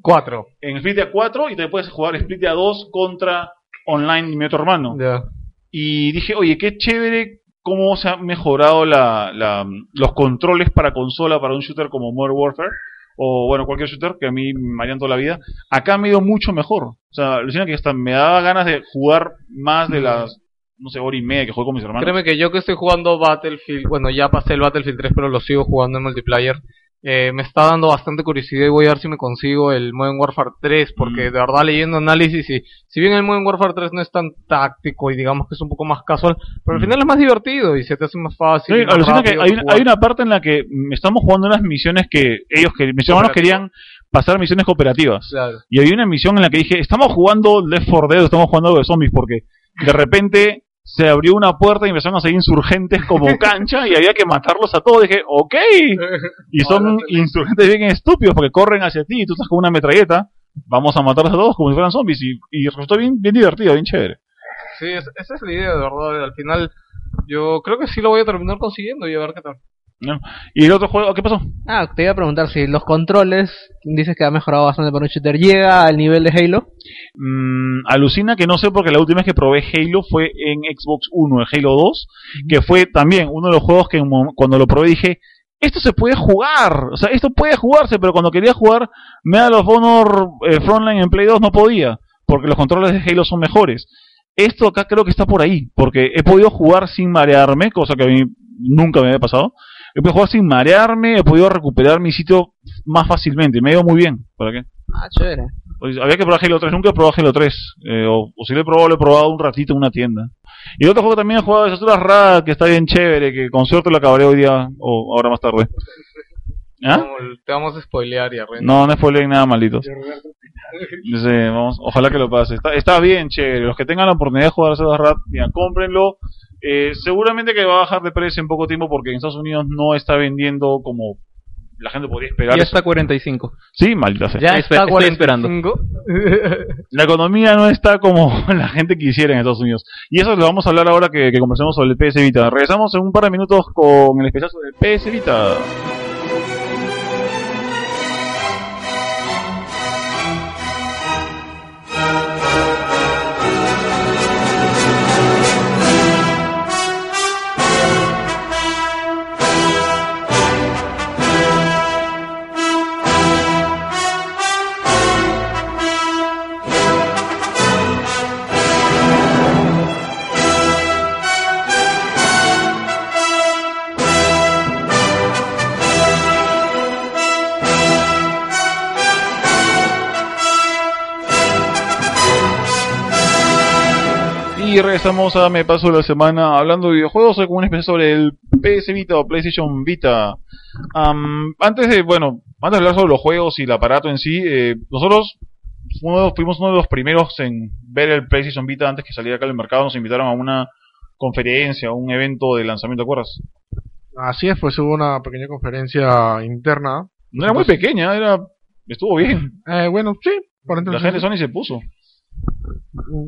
Cuatro. en split de a 4 y también puedes jugar split de a 2 contra online mi otro hermano. Ya. Y dije, oye, qué chévere cómo se han mejorado la, la- los controles para consola para un shooter como Modern Warfare. O bueno, cualquier shooter que a mí me harían toda la vida. Acá me ha ido mucho mejor. O sea, alucina que hasta me daba ganas de jugar más de las, no sé, hora y media que juego con mis hermanos. Créeme que yo que estoy jugando Battlefield, bueno, ya pasé el Battlefield 3, pero lo sigo jugando en multiplayer. eh, me está dando bastante curiosidad y voy a ver si me consigo el Modern Warfare 3, porque Mm. de verdad leyendo análisis y si bien el Modern Warfare 3 no es tan táctico y digamos que es un poco más casual, pero al Mm. final es más divertido y se te hace más fácil. Sí, más que hay, una- jugar. hay una parte en la que estamos jugando unas misiones que ellos, que mis hermanos querían pasar misiones cooperativas. Claro. Y había una misión en la que dije, estamos jugando Left 4 Dead, estamos jugando algo de zombies, porque de repente se abrió una puerta y empezaron a salir insurgentes como cancha y había que matarlos a todos. Dije, ok. Y son insurgentes bien estúpidos porque corren hacia ti y tú estás con una metralleta. Vamos a matarlos a todos como si fueran zombies. Y, y resultó bien, bien divertido, bien chévere. Sí, es- esa es la idea, de verdad. Al final, yo creo que sí lo voy a terminar consiguiendo y a ver qué tal. ¿No? ¿Y el otro juego qué pasó? Ah, te iba a preguntar si los controles, dices que ha mejorado bastante para un shooter, llega al nivel de Halo. Mm, alucina que no sé porque la última vez que probé Halo fue en Xbox One, el Halo 2, que fue también uno de los juegos que en cuando lo probé dije, esto se puede jugar, o sea, esto puede jugarse, pero cuando quería jugar Medal of Honor eh, Frontline en Play 2 no podía, porque los controles de Halo son mejores. Esto acá creo que está por ahí, porque he podido jugar sin marearme, cosa que a mí nunca me había pasado. He podido jugar sin marearme, he podido recuperar mi sitio más fácilmente, me ha ido muy bien. ¿Para qué? Ah, chévere. Pues había que probar Halo 3, nunca he probado Halo 3. eh, o, o si lo he probado, lo he probado un ratito en una tienda. Y el otro juego que también he jugado es Azuras Rad, que está bien chévere, que con suerte lo acabaré hoy día o ahora más tarde. ¿Ah? Te vamos a spoilear y arreglar. No, no spoileen nada malditos. Sí, vamos, ojalá que lo pase. Está, está bien chévere. Los que tengan la oportunidad de jugar Azuras Rad, mira, cómprenlo. Eh, seguramente que va a bajar de precio en poco tiempo porque en Estados Unidos no está vendiendo como la gente podría esperar. Ya eso. está 45. Sí, maldita sea. Ya Estoy- está estoy esperando. 45. La economía no está como la gente quisiera en Estados Unidos. Y eso lo vamos a hablar ahora que, que conversemos sobre el PS Vita. Regresamos en un par de minutos con el especial sobre el PS Vita. Regresamos a Me Paso la Semana hablando de videojuegos, hoy con un especial sobre el PS Vita o PlayStation Vita. Antes de, bueno, antes de hablar sobre los juegos y el aparato en sí, eh, nosotros uno- fuimos uno de los primeros en ver el PlayStation Vita antes que saliera acá al mercado, nos invitaron a una conferencia, a un evento de lanzamiento, ¿te acuerdas? Así es, pues hubo una pequeña conferencia interna. No era muy pequeña, era estuvo bien. Eh, bueno, sí, por La gente de Sony se puso.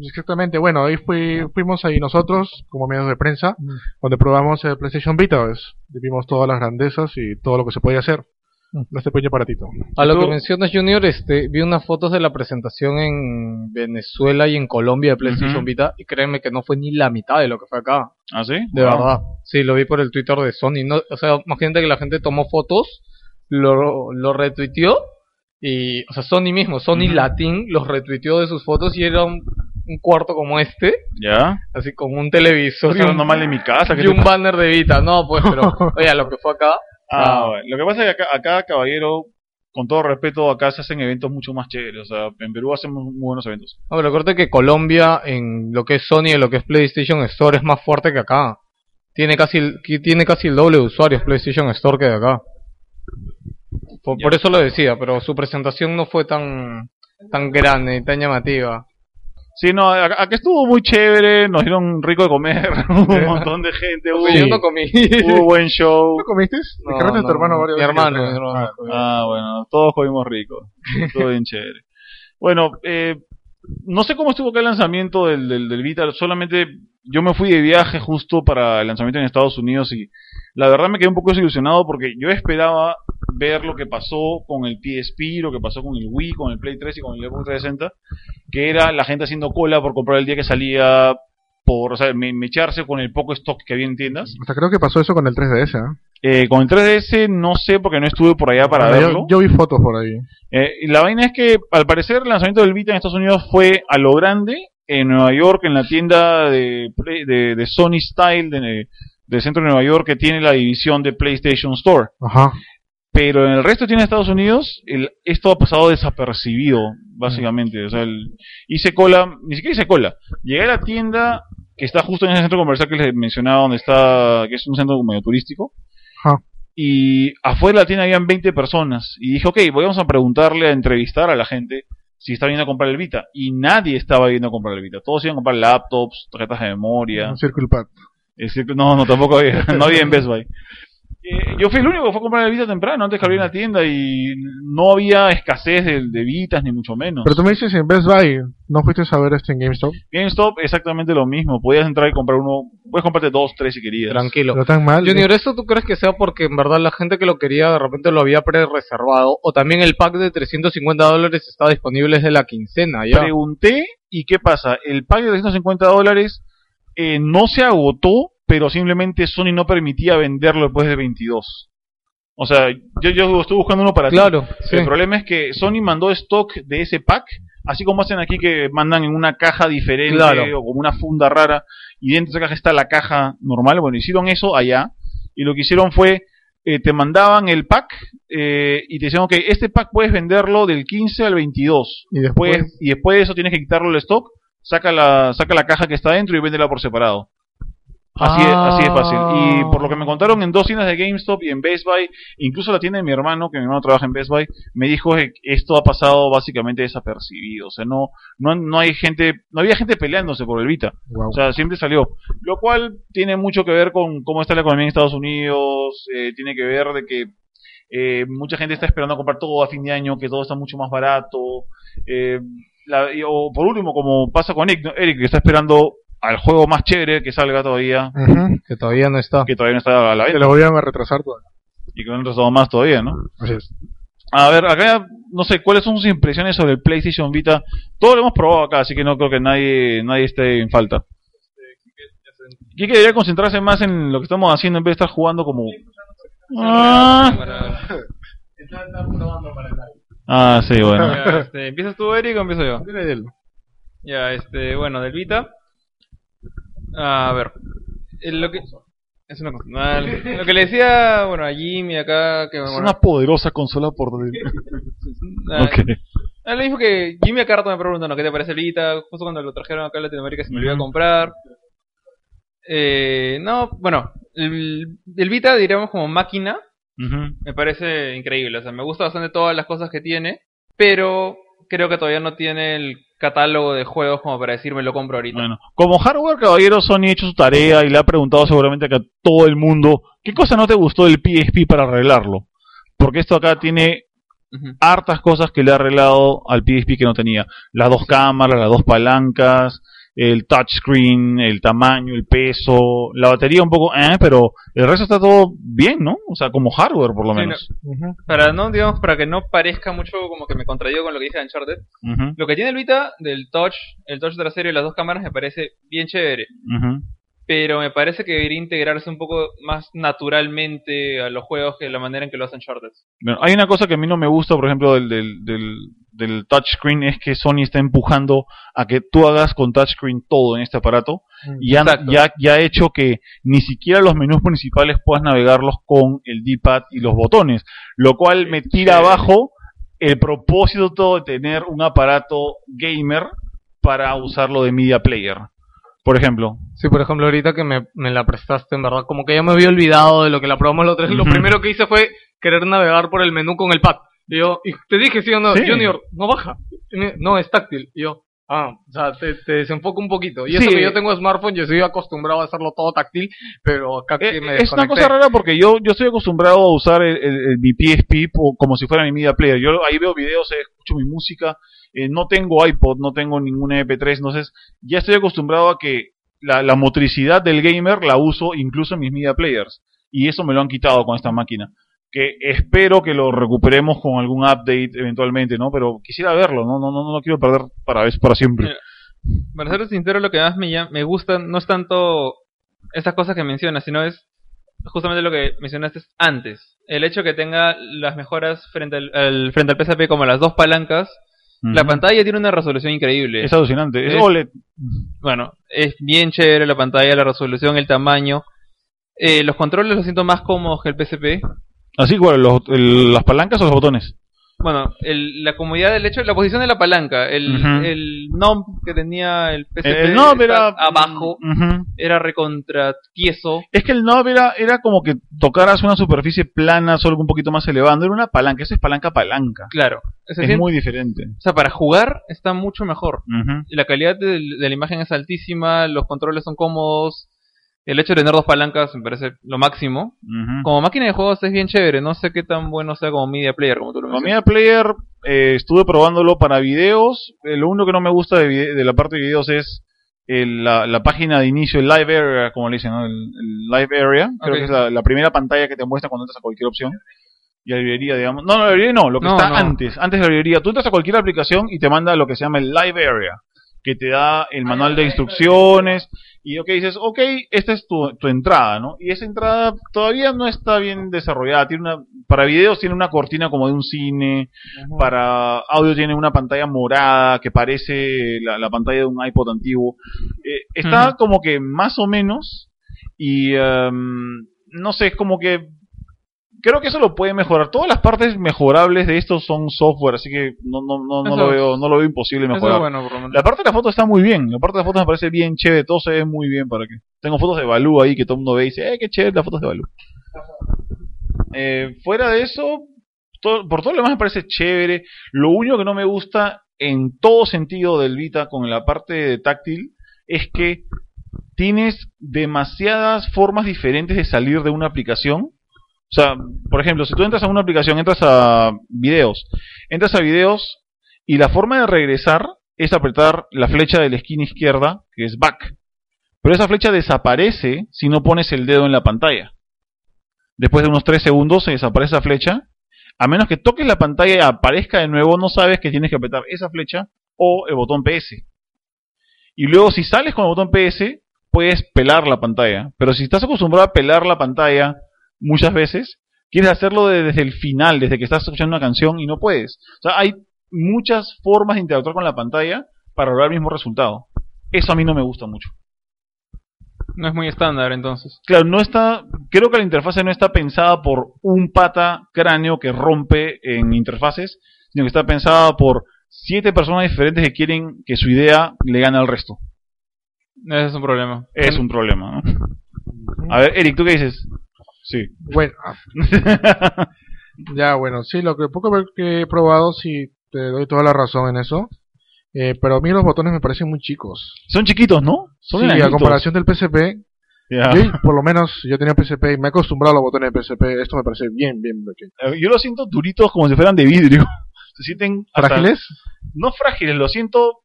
Exactamente, bueno, ahí fui, fuimos ahí nosotros, como medios de prensa, Mm. donde probamos el PlayStation Vita, pues, vimos todas las grandezas y todo lo que se podía hacer. Mm. en Este pequeño aparatito. A lo Tú- que mencionas, Junior, este, vi unas fotos de la presentación en Venezuela y en Colombia de PlayStation. Vita y créeme que no fue ni la mitad de lo que fue acá. ¿Ah, sí? De Wow. verdad. Sí, lo vi por el Twitter de Sony. No, o sea, imagínate que la gente tomó fotos, lo, lo retuiteó y, o sea, Sony mismo, Sony Ujú. Latin los retuiteó de sus fotos y era un, un cuarto como este, ¿Ya? así con un televisor y un, hablando mal de mi casa. ¿qué y te un banner de Vita. No, pues, pero, oye, lo que fue acá. Ah, bueno. Lo que pasa es que acá, acá, caballero, con todo respeto, acá se hacen eventos mucho más chéveres. O sea, en Perú hacen muy, buenos eventos. No, pero acuérdate que Colombia, en lo que es Sony, en lo que es PlayStation Store, es más fuerte que acá. Tiene casi tiene casi el doble de usuarios PlayStation Store que de acá. Por, eso lo decía, pero su presentación no fue tan tan grande y tan llamativa. Sí, no, acá, acá estuvo muy chévere, nos dieron rico de comer, un montón de gente, hubo, Oye, Yo no comí. hubo buen show. ¿Tú comiste? No, ¿Te cargaste a tu no, hermano varias Mi hermano, mi hermano. Ah, Ah, bueno, todos comimos rico, estuvo bien chévere. Bueno, eh, no sé cómo estuvo acá el lanzamiento del, del, del Vita, solamente yo me fui de viaje justo para el lanzamiento en Estados Unidos y la verdad me quedé un poco desilusionado porque yo esperaba ver lo que pasó con el PSP, lo que pasó con el Wii, con el Play 3 y con el Xbox 360, que era la gente haciendo cola por comprar el día que salía, por, o sea, me, me echarse con el poco stock que había en tiendas. Hasta creo que pasó eso con el 3DS, ¿ah? Eh, con el 3DS no sé porque no estuve por allá para Ah, verlo. Yo, vi fotos por ahí. Eh, y la vaina es que al parecer el lanzamiento del Vita en Estados Unidos fue a lo grande en Nueva York, en la tienda de, de, de Sony Style de- del centro de Nueva York que tiene la división de PlayStation Store. Ajá. Pero en el resto de tiendas de Estados Unidos el- esto ha pasado desapercibido, básicamente. O sea, el- hice cola, ni siquiera hice cola. Llegué a la tienda que está justo en ese centro comercial que les mencionaba, donde está, que es un centro medio turístico. Ajá. Y afuera de la tienda habían 20 personas. Y dije, ok, vamos a preguntarle, a entrevistar a la gente si está viniendo a comprar el Vita. Y nadie estaba viniendo a comprar el Vita. Todos iban a comprar laptops, tarjetas de memoria. Un Circle Pad. Es decir, no, no, tampoco había, no había en Best Buy. Eh, yo fui el único que fue a comprar el Vita temprano, antes que abriera la tienda, y no había escasez de, de Vitas, ni mucho menos. Pero tú me dices en Best Buy, ¿no fuiste a ver este en GameStop? GameStop, exactamente lo mismo. Podías entrar y comprar uno, puedes comprarte dos, tres si querías. Tranquilo. Pero tan mal. Junior, ¿esto tú crees que sea porque en verdad la gente que lo quería de repente lo había pre-reservado? ¿O también el pack de 350 dólares está disponible desde la quincena ya? Pregunté, ¿y qué pasa? El pack de 350 dólares eh, no se agotó, pero simplemente Sony no permitía venderlo después de 22. O sea, yo, yo estuve buscando uno para ti. Claro, sí. El problema es que Sony mandó stock de ese pack, así como hacen aquí que mandan en una caja diferente Claro. o como una funda rara, y dentro de esa caja está la caja normal. Bueno, hicieron eso allá, y lo que hicieron fue, eh, te mandaban el pack eh, y te decían, ok, este pack puedes venderlo del 15 al 22. Y después- y después de eso tienes que quitarlo del stock, saca la, saca la caja que está dentro y véndela por separado. Así, Ah. es, así es fácil. Y por lo que me contaron en dos tiendas de GameStop y en Best Buy, incluso la tienda de mi hermano, que mi hermano trabaja en Best Buy, me dijo que esto ha pasado básicamente desapercibido. O sea, no, no, no hay gente, no había gente peleándose por el Vita. O sea, siempre salió. Lo cual tiene mucho que ver con cómo está la economía en Estados Unidos, eh, tiene que ver de que eh, mucha gente está esperando comprar todo a fin de año, que todo está mucho más barato. eh, la- y- o por último, como pasa con Eric, ¿no? Eric, que está esperando al juego más chévere que salga todavía. Que todavía no está. que todavía no está a la venta, lo volvieron a retrasar todo. y que no han retrasado más todavía, ¿no? Así es. A ver, acá, no sé, ¿cuáles son sus impresiones sobre el PlayStation Vita? Todo lo hemos probado acá, así que no creo que nadie, nadie esté en falta. Kike debería concentrarse más en lo que estamos haciendo en vez de estar jugando como... Ah, ah sí, bueno. Ya, este, ¿Empiezas tú, Eric, o empiezo yo? Ya, este, bueno, del Vita. A ver. eh, lo que. Es una. Ah, Lo que le decía, bueno, a Jimmy acá. Que, Es bueno, una poderosa consola por... ah, ah, le dijo que Jimmy acá rato me preguntó, ¿no? ¿Qué te parece el Vita? Justo cuando lo trajeron acá a Latinoamérica se me lo iba a Ujú. comprar. Eh, no, bueno, el, el Vita, diríamos como máquina, me parece increíble. O sea, me gusta bastante todas las cosas que tiene, pero creo que todavía no tiene el catálogo de juegos como para decirme lo compro ahorita. Bueno, como hardware, caballero, Sony ha hecho su tarea y le ha preguntado seguramente a todo el mundo, ¿qué cosa no te gustó del PSP para arreglarlo? Porque esto acá tiene hartas cosas que le ha arreglado al PSP que no tenía. Las dos cámaras, las dos palancas, el touchscreen, el tamaño, el peso, la batería un poco, eh, pero el resto está todo bien, ¿no? O sea, como hardware por lo Sí, menos. Para no, digamos, para que no parezca mucho como que me contradigo con lo que dije de Uncharted, lo que tiene el Vita del touch, el touch trasero y las dos cámaras me parece bien chévere. Pero me parece que debería integrarse un poco más naturalmente a los juegos que la manera en que lo hacen Uncharted. Bueno, hay una cosa que a mí no me gusta, por ejemplo, del, del, del, del touchscreen, es que Sony está empujando a que tú hagas con touchscreen todo en este aparato y ya, Exacto. ya, ya ha hecho que ni siquiera los menús principales puedas navegarlos con el D-pad y los botones, lo cual me tira abajo el propósito todo de tener un aparato gamer para usarlo de media player. Por ejemplo, Sí, por ejemplo, ahorita que me, me la prestaste, en verdad, como que ya me había olvidado de lo que la probamos la otra vez. Lo primero que hice fue querer navegar por el menú con el pad. Y yo, y te dije, sí o no, Sí. Junior, no baja. No, es táctil. Y yo, ah, o sea, te, te desenfoca un poquito. Y eso que yo tengo smartphone, yo estoy acostumbrado a hacerlo todo táctil, pero acá que Eh, me es una cosa rara porque yo, yo estoy acostumbrado a usar el, el- el- mi PSP como si fuera mi media player. Yo ahí veo videos, eh, escucho mi música, eh, no tengo iPod, no tengo ninguna MP3, entonces ya estoy acostumbrado a que la, la motricidad del gamer la uso incluso en mis media players. Y eso me lo han quitado con esta máquina. Que espero que lo recuperemos con algún update eventualmente, ¿no? Pero quisiera verlo, no, no, no, no lo quiero perder para, vez para siempre. Mira, Para ser sincero, lo que más me, me gusta no es tanto estas cosas que mencionas, sino es justamente lo que mencionaste antes. El hecho que tenga las mejoras frente al, al- frente al PSP como las dos palancas. La pantalla tiene una resolución increíble. Es alucinante. Es Es- OLED. Bueno, es bien chévere la pantalla, la resolución, el tamaño. Eh, los controles los siento más cómodos que el PSP. Así, los- el- las palancas o los botones. Bueno, el- la comodidad del hecho, la posición de la palanca, el, el knob que tenía el knob está era abajo, Ujú. era recontra tieso. Es que el knob era, era como que tocaras una superficie plana, solo un poquito más elevando. Era una palanca, esa es palanca palanca. Claro, es muy diferente. o sea, para jugar está mucho mejor. Y La calidad de, de la imagen es altísima, los controles son cómodos. El hecho de tener dos palancas me parece lo máximo. Como máquina de juegos es bien chévere, no sé qué tan bueno sea como media player, como tú lo mencionas. Media Player eh, estuve probándolo para videos. Eh, lo único que no me gusta de, la parte de videos es el- la, la página de inicio, el Live Area, como le dicen, ¿no? el, el Live Area. Creo que es la, la primera pantalla que te muestra cuando entras a cualquier opción. Y la librería, digamos. No, no, la librería no, lo que No, está no. antes. Antes de la librería. Tú entras a cualquier aplicación y te manda lo que se llama el Live Area. Que te da el manual de instrucciones. Y ok, dices, ok, esta es tu, tu entrada, ¿no? Y esa entrada todavía no está bien desarrollada. Tiene una, para videos tiene una cortina como de un cine. Para audio tiene una pantalla morada que parece la, la pantalla de un iPod antiguo. Eh, está como que más o menos. Y em, no sé, es como que. Creo que eso lo puede mejorar. Todas las partes mejorables de esto son software, así que no, no, no, no lo veo, no lo veo imposible mejorar. bueno. La parte de la foto está muy bien. La parte de la foto me parece bien chévere. Todo se ve muy bien para que. Tengo fotos de Balú ahí que todo el mundo ve y dice, eh, qué chévere las fotos de Balú. Eh, fuera de eso, todo- por todo lo demás me parece chévere. Lo único que no me gusta en todo sentido del Vita con la parte de táctil es que tienes demasiadas formas diferentes de salir de una aplicación. O sea, por ejemplo, si tú entras a una aplicación, entras a videos, entras a videos y la forma de regresar es apretar la flecha de la esquina izquierda, que es back. Pero esa flecha desaparece si no pones el dedo en la pantalla. Después de unos 3 segundos se desaparece esa flecha. A menos que toques la pantalla y aparezca de nuevo, no sabes que tienes que apretar esa flecha o el botón PS. Y luego si sales con el botón PS, puedes pelar la pantalla. Pero si estás acostumbrado a pelar la pantalla muchas veces, quieres hacerlo de- desde el final, desde que estás escuchando una canción y no puedes. O sea, hay muchas formas de interactuar con la pantalla para lograr el mismo resultado. Eso a mí no me gusta mucho. No es muy estándar entonces. Claro, no está, creo que la interfase no está pensada por un pata cráneo que rompe en interfaces, sino que está pensada por siete personas diferentes que quieren que su idea le gane al resto. Ese es un problema. Es un problema, ¿no? A ver, Eric, ¿tú qué dices? Sí. Bueno, ya bueno, sí, lo que poco que he probado, sí, te doy toda la razón en eso. Eh, pero a mí los botones me parecen muy chicos. Son chiquitos, ¿no? Son sí, a comparación del PSP, Ya. yo, por lo menos yo tenía PSP y me he acostumbrado a los botones de PSP. Esto me parece bien, bien pequeño. Eh, Yo los siento duritos como si fueran de vidrio. Se sienten hasta- ¿Frágiles? no frágiles, lo siento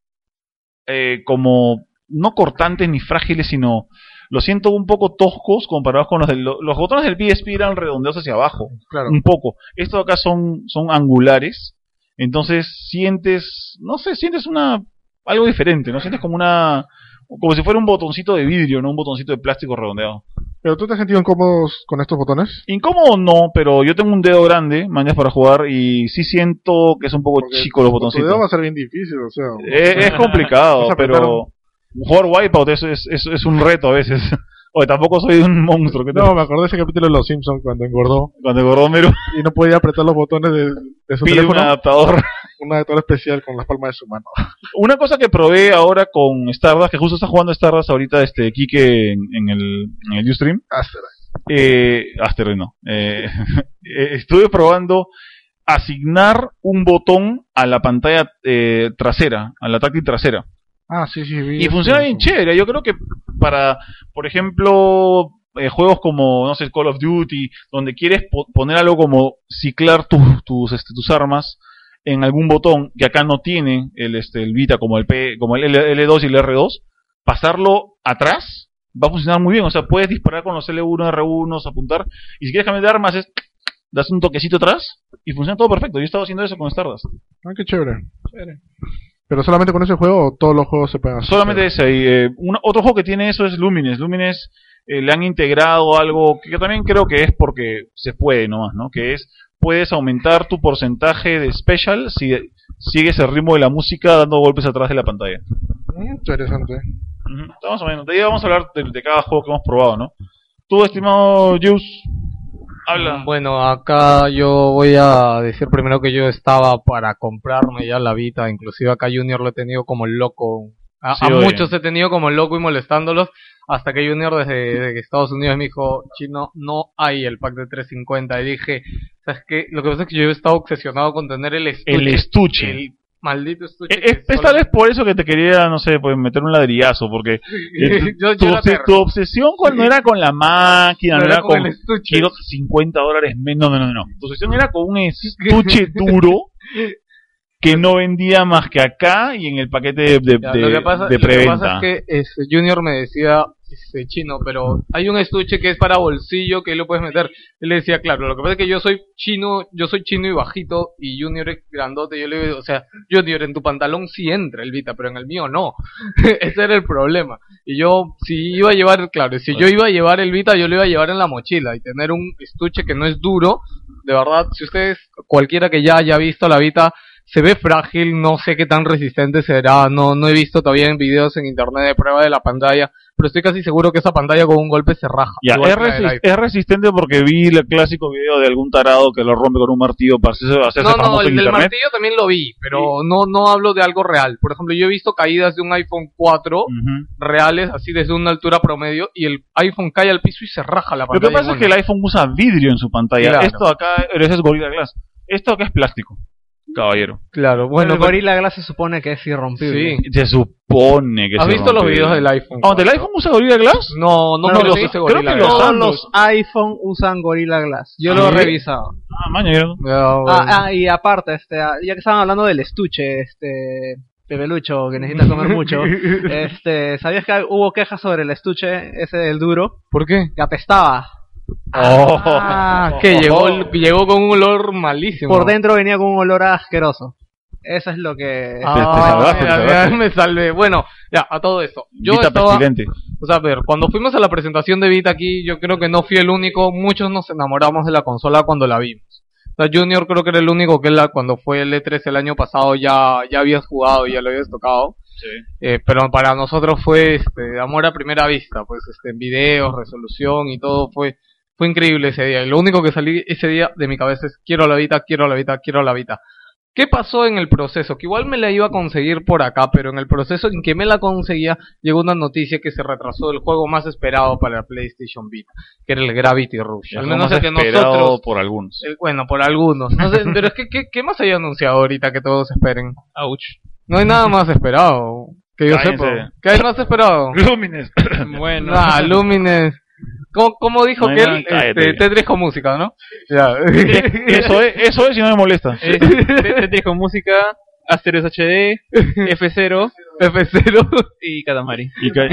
eh, como no cortantes ni frágiles, sino lo siento un poco toscos comparados con los del, los botones del PSP eran redondeados hacia abajo, Claro. un poco. Estos de acá son son angulares, entonces sientes, no sé, sientes una algo diferente, no sientes como una como si fuera un botoncito de vidrio, no un botoncito de plástico redondeado. ¿Pero tú te has sentido incómodos con estos botones? Incómodo no, pero yo tengo un dedo grande, mañas para jugar y sí siento que es un poco Porque chico los Tu botoncitos. dedo va a ser bien difícil, o sea. Es, es complicado, pero jugar Wipeout es, es, es, es un reto a veces. Oye, tampoco soy un monstruo. te- No, me acordé de ese capítulo de Los Simpsons cuando engordó Cuando Gordomero y no podía apretar los botones de, de su pide un adaptador. Un adaptador especial con las palmas de su mano. Una cosa que probé ahora con Stardust, que justo está jugando Stardust ahorita, este Kike en, en el, en el Ustream. Eh, Asteroid no. Eh, eh, estuve probando asignar un botón a la pantalla eh, trasera, a la táctil trasera. Ah, sí, sí, vi Y eso. funciona bien chévere. Yo creo que para, por ejemplo, eh, juegos como, no sé, Call of Duty, donde quieres po- poner algo como ciclar tus, tus, este, tus armas en algún botón que acá no tiene el, este, el Vita como el P, como el L- L2 y el R2, pasarlo atrás va a funcionar muy bien. O sea, puedes disparar con los L1, R1, apuntar, y si quieres cambiar de armas es, das un toquecito atrás y funciona todo perfecto. Yo he estado haciendo eso con Stardust. Ah, qué chévere. Pero solamente con ese juego o todos los juegos se pueden hacer. Solamente ese. Y, eh, un- otro juego que tiene eso es Lumines. Lumines eh, le han integrado algo que, yo también creo que es porque se puede nomás, ¿no? Que es, puedes aumentar tu porcentaje de special si sigues el ritmo de la música dando golpes atrás de la pantalla. Mm, Interesante. Más o menos. De ahí vamos a hablar de, de cada juego que hemos probado, ¿no? Tú, estimado Juice, habla. Bueno, acá yo voy a decir primero que yo estaba para comprarme ya la Vita, inclusive acá Junior lo he tenido como el loco. A, Sí, a oye. muchos he tenido como el loco y molestándolos, hasta que Junior desde, desde Estados Unidos me dijo, chino, no hay el pack de 350. Y dije, ¿sabes qué? Lo que pasa es que yo he estado obsesionado con tener el estuche. El estuche. El maldito estuche. Eh, Es, es solo- tal vez por eso que te quería, no sé, pues meter un ladrillazo, porque eh, yo, tu, yo obsesión cuando era con la máquina, no era con con, el estuche. quiero 50 dólares menos, no, no, no. Tu obsesión era con un estuche duro que no vendía más que acá y en el paquete de, de, Ya, de- lo, que pasa, de lo que preventa. pasa es que este, Junior me decía, este, chino, pero hay un estuche que es para bolsillo que lo puedes meter. Él le decía, claro, lo que pasa es que yo soy chino, yo soy chino y bajito y Junior es grandote. Yo le digo, o sea, Junior, en tu pantalón sí entra el Vita, pero en el mío no. Ese era el problema. Y yo, si iba a llevar, claro, si yo iba a llevar el Vita, yo lo iba a llevar en la mochila y tener un estuche que no es duro. De verdad, si ustedes, cualquiera que ya haya visto la Vita, se ve frágil, no sé qué tan resistente será, no, no he visto todavía en videos en internet de prueba de la pantalla, pero estoy casi seguro que esa pantalla con un golpe se raja. Ya, es, resi- resistente porque vi el clásico video de algún tarado que lo rompe con un martillo para hacerse, hacerse No, no, el del martillo también lo vi, pero no, no hablo de algo real. Por ejemplo, yo he visto caídas de un iPhone 4 Ujú. reales, así desde una altura promedio, y el iPhone cae al piso y se raja la Lo pantalla. que pasa es que el iPhone usa vidrio en su pantalla. Claro. Esto acá, ese es Gorilla Glass. Esto acá es plástico, caballero. Claro, Bueno, el Gorilla Glass se supone que es irrompible. Sí. Se supone que ¿Has se visto los videos del iPhone? Ah, ¿del iPhone usa Gorilla Glass? No, no, No, los- creo Gorilla que Todos los iPhone usan Gorilla Glass. Yo ¿Ah, lo he sí? revisado. Ah, maña, yo- Ya, bueno. Ah, ah, y aparte, este, ah, ya que estaban hablando del estuche, este, Pepelucho, que necesita comer mucho, este, ¿sabías que hubo quejas sobre el estuche ese del duro? ¿Por qué? Que apestaba. Oh. Ah, que llegó, llegó con un olor malísimo. Por dentro venía con un olor asqueroso. Eso es lo que... Ah, Te- te salvaste, ya, te ya salvaste. me salvé. Bueno, ya, a todo esto. Yo Vita estaba, pestilente. o sea, a ver, cuando fuimos a la presentación de Vita aquí, yo creo que no fui el único, muchos nos enamoramos de la consola cuando la vimos. O sea, Junior creo que era el único que la, cuando fue el E3 el año pasado ya, ya habías jugado y ya lo habías tocado. Eh, pero para nosotros fue este, amor a primera vista, pues este, en videos, resolución y todo fue, fue increíble ese día. Y lo único que salí ese día de mi cabeza es quiero la Vita, quiero la Vita, quiero la Vita. ¿Qué pasó en el proceso? Que igual me la iba a conseguir por acá, pero en el proceso en que me la conseguía llegó una noticia que se retrasó el juego más esperado para la PlayStation Vita, que era el Gravity Rush. Al menos el que esperado nosotros... por algunos. eh, bueno, por algunos. No sé, pero es que, ¿qué, ¿qué más hay anunciado ahorita que todos esperen? Ouch. No hay nada más esperado. Que yo Cállense. sepa. ¿Qué hay más esperado? Lumines. Bueno. Ah, Lumines. ¿Cómo, cómo dijo No que él? Este, Tetris con música, ¿no? Ya. eso es, eso es y no me molesta. Es Tetris con música, Asteros HD, F0 F0. y Katamari. Y, ca-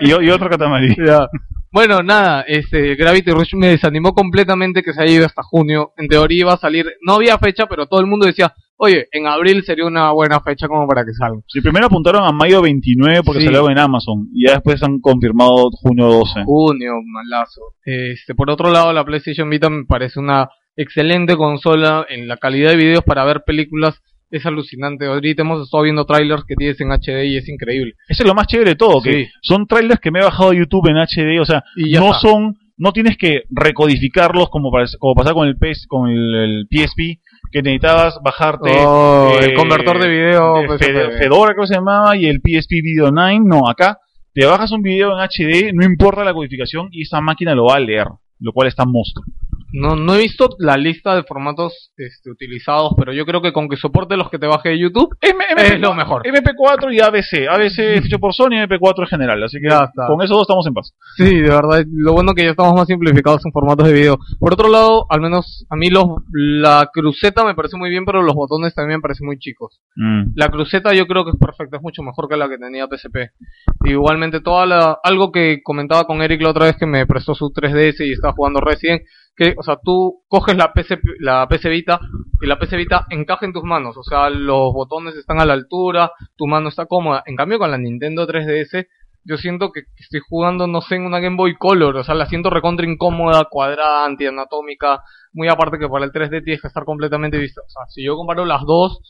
y, y otro Katamari. Ya. Bueno, nada, este Gravity Rush me desanimó completamente que se haya ido hasta junio. En teoría iba a salir, no había fecha, pero todo el mundo decía, oye, en abril sería una buena fecha como para que salga. Sí, primero apuntaron a mayo 29 porque Sí. salió en Amazon. Y ya después han confirmado junio 12. Junio, malazo. Este, por otro lado, la PlayStation Vita me parece una excelente consola en la calidad de videos para ver películas. Es alucinante. Ahorita hemos estado viendo trailers que tienes en HD y es increíble. Eso es lo más chévere de todo, que son trailers que me he bajado de YouTube en HD, o sea, no está. son, no tienes que recodificarlos como, como pasaba con el PS, con el, el PSP, que necesitabas bajarte Oh, el eh, convertor de video, de pues. Fedora creo que se llamaba y el PSP Video 9, no, acá te bajas un video en HD, no importa la codificación y esa máquina lo va a leer, lo cual está monstruo. No, no he visto la lista de formatos este, utilizados, pero yo creo que con que soporte los que te baje de YouTube M- es lo mejor. MP4 y ABC, ABC es hecho por Sony y MP4 en general, así que Ya está. con esos dos estamos en paz. Sí, de verdad. Lo bueno que ya estamos más simplificados en formatos de video. Por otro lado, al menos a mí los, la cruceta me parece muy bien, pero los botones también me parecen muy chicos. Mm. La cruceta yo creo que es perfecta, es mucho mejor que la que tenía PSP. Igualmente, toda la, algo que comentaba con Eric la otra vez que me prestó su 3DS y estaba jugando Resident, que, o sea, tú coges la PC, la PC Vita y la PC Vita encaja en tus manos, o sea, los botones están a la altura, tu mano está cómoda. En cambio, con la Nintendo 3DS, yo siento que estoy jugando, no sé, en una Game Boy Color, o sea, la siento recontra incómoda, cuadrada, antianatómica, muy aparte que para el 3D tienes que estar completamente vista. O sea, si yo comparo las dos,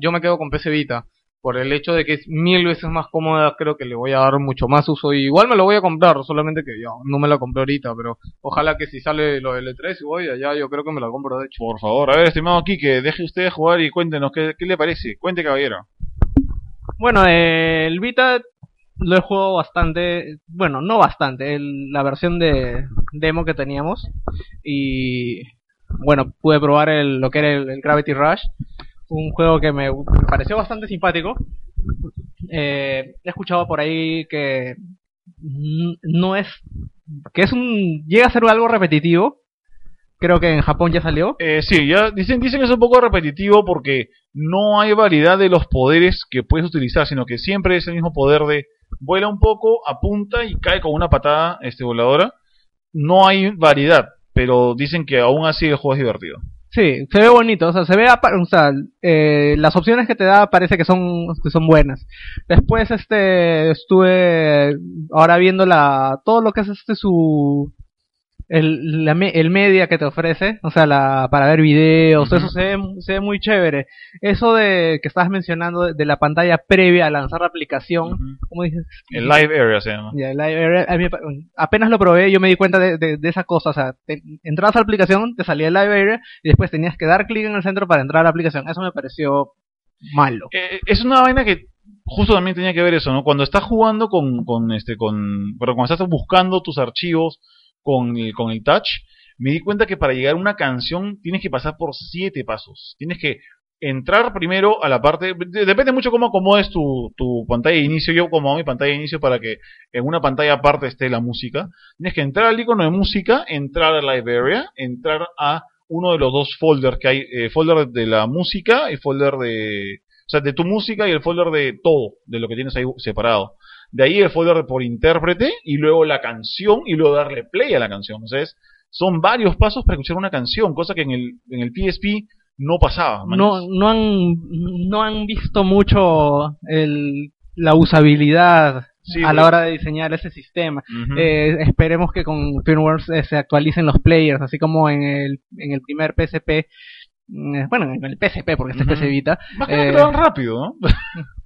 yo me quedo con PC Vita. Por el hecho de que es mil veces más cómoda, creo que le voy a dar mucho más uso. Y igual me lo voy a comprar, solamente que ya no me la compré ahorita, pero ojalá que si sale lo del E3 y voy allá, yo creo que me la compro de hecho. Por favor, a ver, estimado Quique, deje usted jugar y cuéntenos qué, qué le parece. Cuente, caballero. Bueno, eh, el Vita lo he jugado bastante, bueno, no bastante, el- la versión de demo que teníamos y bueno, pude probar el, lo que era el, el Gravity Rush, un juego que me, pareció bastante simpático. Eh, he escuchado por ahí que no es, que es un, llega a ser algo repetitivo. Creo que en Japón ya salió. Eh, sí, ya dicen, dicen que es un poco repetitivo porque no hay variedad de los poderes que puedes utilizar, sino que siempre es el mismo poder de vuela un poco, apunta y cae con una patada este voladora. No hay variedad, pero dicen que aún así el juego es divertido. Sí, se ve bonito, o sea, se ve, o sea, eh, las opciones que te da parece que son, que son buenas. Después, este, estuve ahora viendo la, todo lo que es este su, el, la el media que te ofrece, o sea, la, para ver videos, eso se ve, se ve muy chévere. Eso de que estabas mencionando de, de la pantalla previa a lanzar la aplicación, ¿cómo dices? El live area se llama. Ya, el live area, a mí apenas lo probé, yo me di cuenta de, de, de esa cosa. O sea, te- entrabas a la aplicación, te salía el live area y después tenías que dar clic en el centro para entrar a la aplicación. Eso me pareció malo. Eh, es una vaina que justo también tenía que ver eso, ¿no? Cuando estás jugando con, con este, con, pero cuando estás buscando tus archivos con el, con el touch, me di cuenta que para llegar a una canción tienes que pasar por siete pasos. Tienes que entrar primero a la parte, de- depende mucho cómo acomodes tu, tu pantalla de inicio. Yo como mi pantalla de inicio para que en una pantalla aparte esté la música. Tienes que entrar al icono de música, entrar a Live Area, entrar a uno de los dos folders que hay, eh, folder de la música y folder de, o sea, de tu música y el folder de todo, de lo que tienes ahí separado. De ahí el folder por intérprete y luego la canción y luego darle play a la canción. Entonces, son varios pasos para escuchar una canción, cosa que en el, en el PSP no pasaba. man. No, no han, no han visto mucho el, la usabilidad Sí, a la hora de diseñar ese sistema. Eh, esperemos que con firmware eh, se actualicen los players, así como en el, en el primer PSP. mm, Bueno, en el PSP, porque este Ujú. es PS Vita. Más que eh, rápido, ¿no?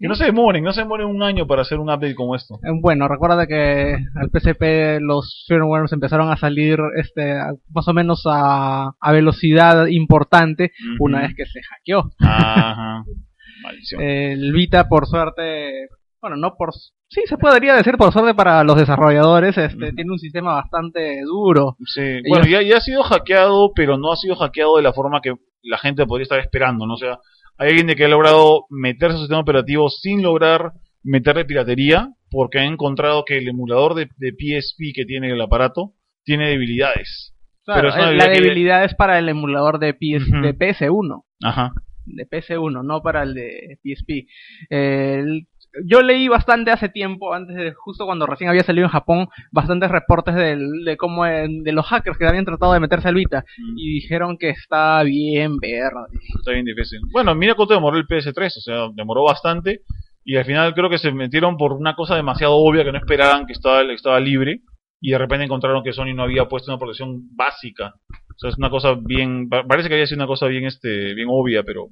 Que no se demoren, no se demoren un año para hacer un update como esto. Eh, Bueno, recuerda que al PSP los firmwares empezaron a salir este más o menos a, a velocidad importante una vez que se hackeó. Ajá. Maldición. El Vita, por suerte, bueno, no por... Sí, se podría decir por suerte para los desarrolladores, este, tiene un sistema bastante duro. Sí, bueno, ya, ya ha sido hackeado, pero no ha sido hackeado de la forma que la gente podría estar esperando, ¿no? O sea, hay alguien de que ha logrado meter su sistema operativo sin lograr meterle piratería, porque ha encontrado que el emulador de, de PSP que tiene el aparato tiene debilidades. Claro, Pero es una eh, la debilidad que- es para el emulador de, PS, Ujú. de PS1. Ajá. de PS1, no para el de PSP. El- yo leí bastante hace tiempo, antes de justo cuando recién había salido en Japón, bastantes reportes del- de cómo de los hackers que habían tratado de meterse al Vita y dijeron que está bien verde. Está bien difícil. Bueno, mira cuánto demoró el PS3, o sea, demoró bastante. Y al final creo que se metieron por una cosa demasiado obvia que no esperaban que estaba, estaba libre. Y de repente encontraron que Sony no había puesto una protección básica. O sea, es una cosa bien. pa- Parece que había sido una cosa bien, este, bien obvia, pero.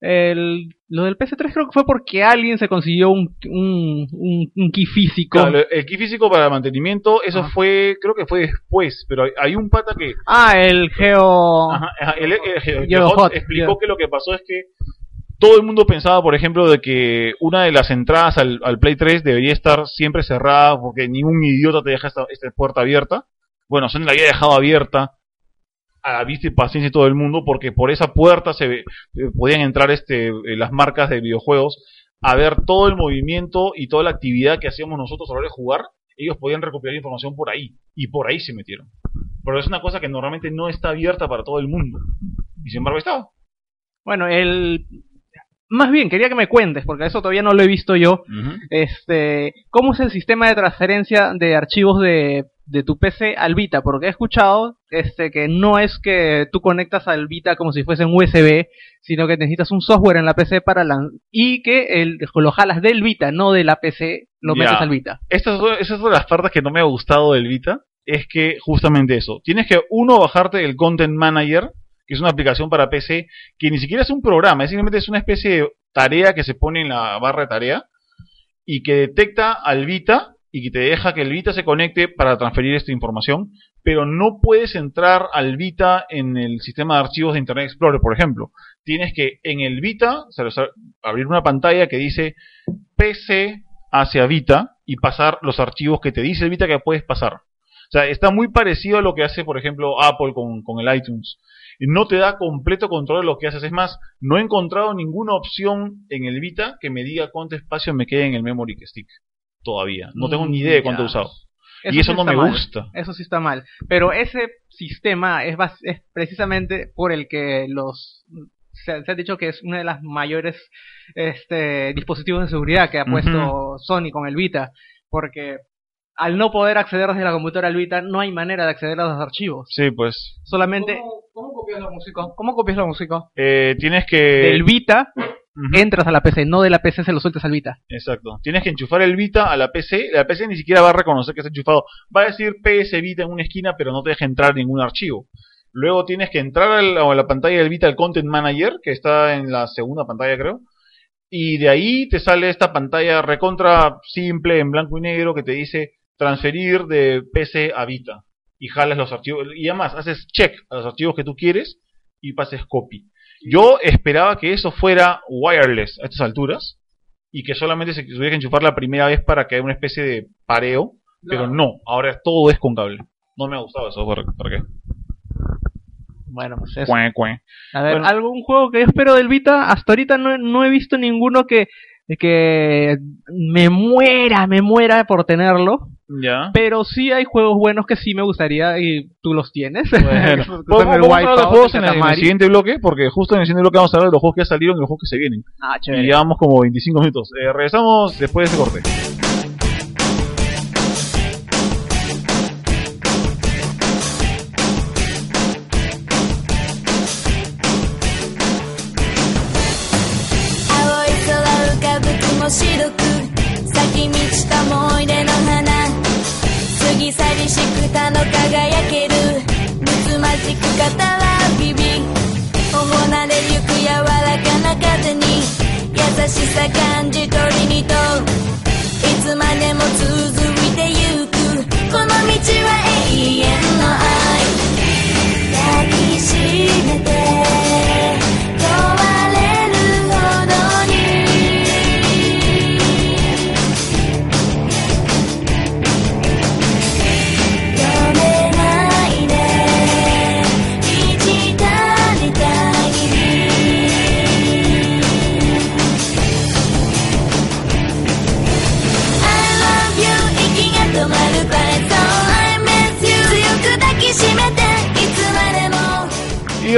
El, lo del PS3 creo que fue porque alguien se consiguió un, un, un, un key físico. Claro, el key físico para mantenimiento, eso Ah. fue, creo que fue después. Pero hay, hay un pata que. Ah, el Geo... Ajá, ajá, el- el- el- el Yo Hot explicó que lo que pasó es que todo el mundo pensaba, por ejemplo, de que una de las entradas al, al Play 3 debería estar siempre cerrada porque ningún idiota te deja esta, esta puerta abierta. Bueno, Sony la había dejado abierta a la vista y paciencia de todo el mundo porque por esa puerta se ve- eh, podían entrar este eh, las marcas de videojuegos a ver todo el movimiento y toda la actividad que hacíamos nosotros a la hora de jugar. Ellos podían recopilar información por ahí y por ahí se metieron. Pero es una cosa que normalmente no está abierta para todo el mundo. Y sin embargo estaba. Bueno, el... Más bien, quería que me cuentes, porque eso todavía no lo he visto yo. este, ¿cómo es el sistema de transferencia de archivos de, de tu PC al Vita? Porque he escuchado este, que no es que tú conectas al Vita como si fuese un USB, sino que necesitas un software en la PC para lan- y que el, lo jalas del Vita, no de la PC, lo metes al Vita. Estas son, esas son las partes que no me ha gustado del Vita. Es que justamente eso. Tienes que, uno, bajarte el Content Manager, que es una aplicación para PC, que ni siquiera es un programa, es simplemente es una especie de tarea que se pone en la barra de tarea y que detecta al Vita y que te deja que el Vita se conecte para transferir esta información, pero no puedes entrar al Vita en el sistema de archivos de Internet Explorer, por ejemplo. Tienes que en el Vita abrir una pantalla que dice PC hacia Vita y pasar los archivos que te dice el Vita que puedes pasar. O sea, está muy parecido a lo que hace, por ejemplo, Apple con, con el iTunes. No te da completo control de lo que haces. Es más, no he encontrado ninguna opción en el Vita que me diga cuánto espacio me queda en el memory stick. Todavía. No tengo ni idea de cuánto he Mm, usado. y eso sí no me mal. gusta. Eso sí está mal. Pero ese sistema es, bas- es precisamente por el que los se, se ha dicho que es una de las mayores este, dispositivos de seguridad que ha puesto Sony con el Vita. Porque al no poder acceder desde la computadora al Vita, no hay manera de acceder a los archivos. Sí, pues. Solamente ¿Cómo, cómo copias la música? ¿Cómo copias la música? eh, tienes que. del Vita Entras a la PC, no de la PC se lo sueltas al Vita. Exacto. Tienes que enchufar el Vita a la PC. La PC ni siquiera va a reconocer que está enchufado. Va a decir PS Vita en una esquina, pero no te deja entrar ningún archivo. Luego tienes que entrar a la pantalla del Vita, al Content Manager, que está en la segunda pantalla, creo. Y de ahí te sale esta pantalla recontra simple, en blanco y negro, que te dice transferir de PC a Vita. Y jalas los archivos. Y además, haces check a los archivos que tú quieres y pases copy. Yo esperaba que eso fuera wireless a estas alturas y que solamente se tuviera que enchufar la primera vez para que haya una especie de pareo, pero no, ahora todo es con cable. No me ha gustado eso, ¿para, para qué? Bueno, pues eso. Cue, cue. A ver, Bueno. algún juego que yo espero del Vita, hasta ahorita no, no he visto ninguno que, que me muera, me muera por tenerlo. Ya. Pero sí hay juegos buenos que sí me gustaría y tú los tienes. Bueno, el vamos a hablar de juegos en, el- en el siguiente bloque, porque justo en el siguiente bloque vamos a hablar de los juegos que ya salieron y los juegos que se vienen. Ah, Y chévere. llevamos como 25 minutos. Eh, regresamos después de ese corte.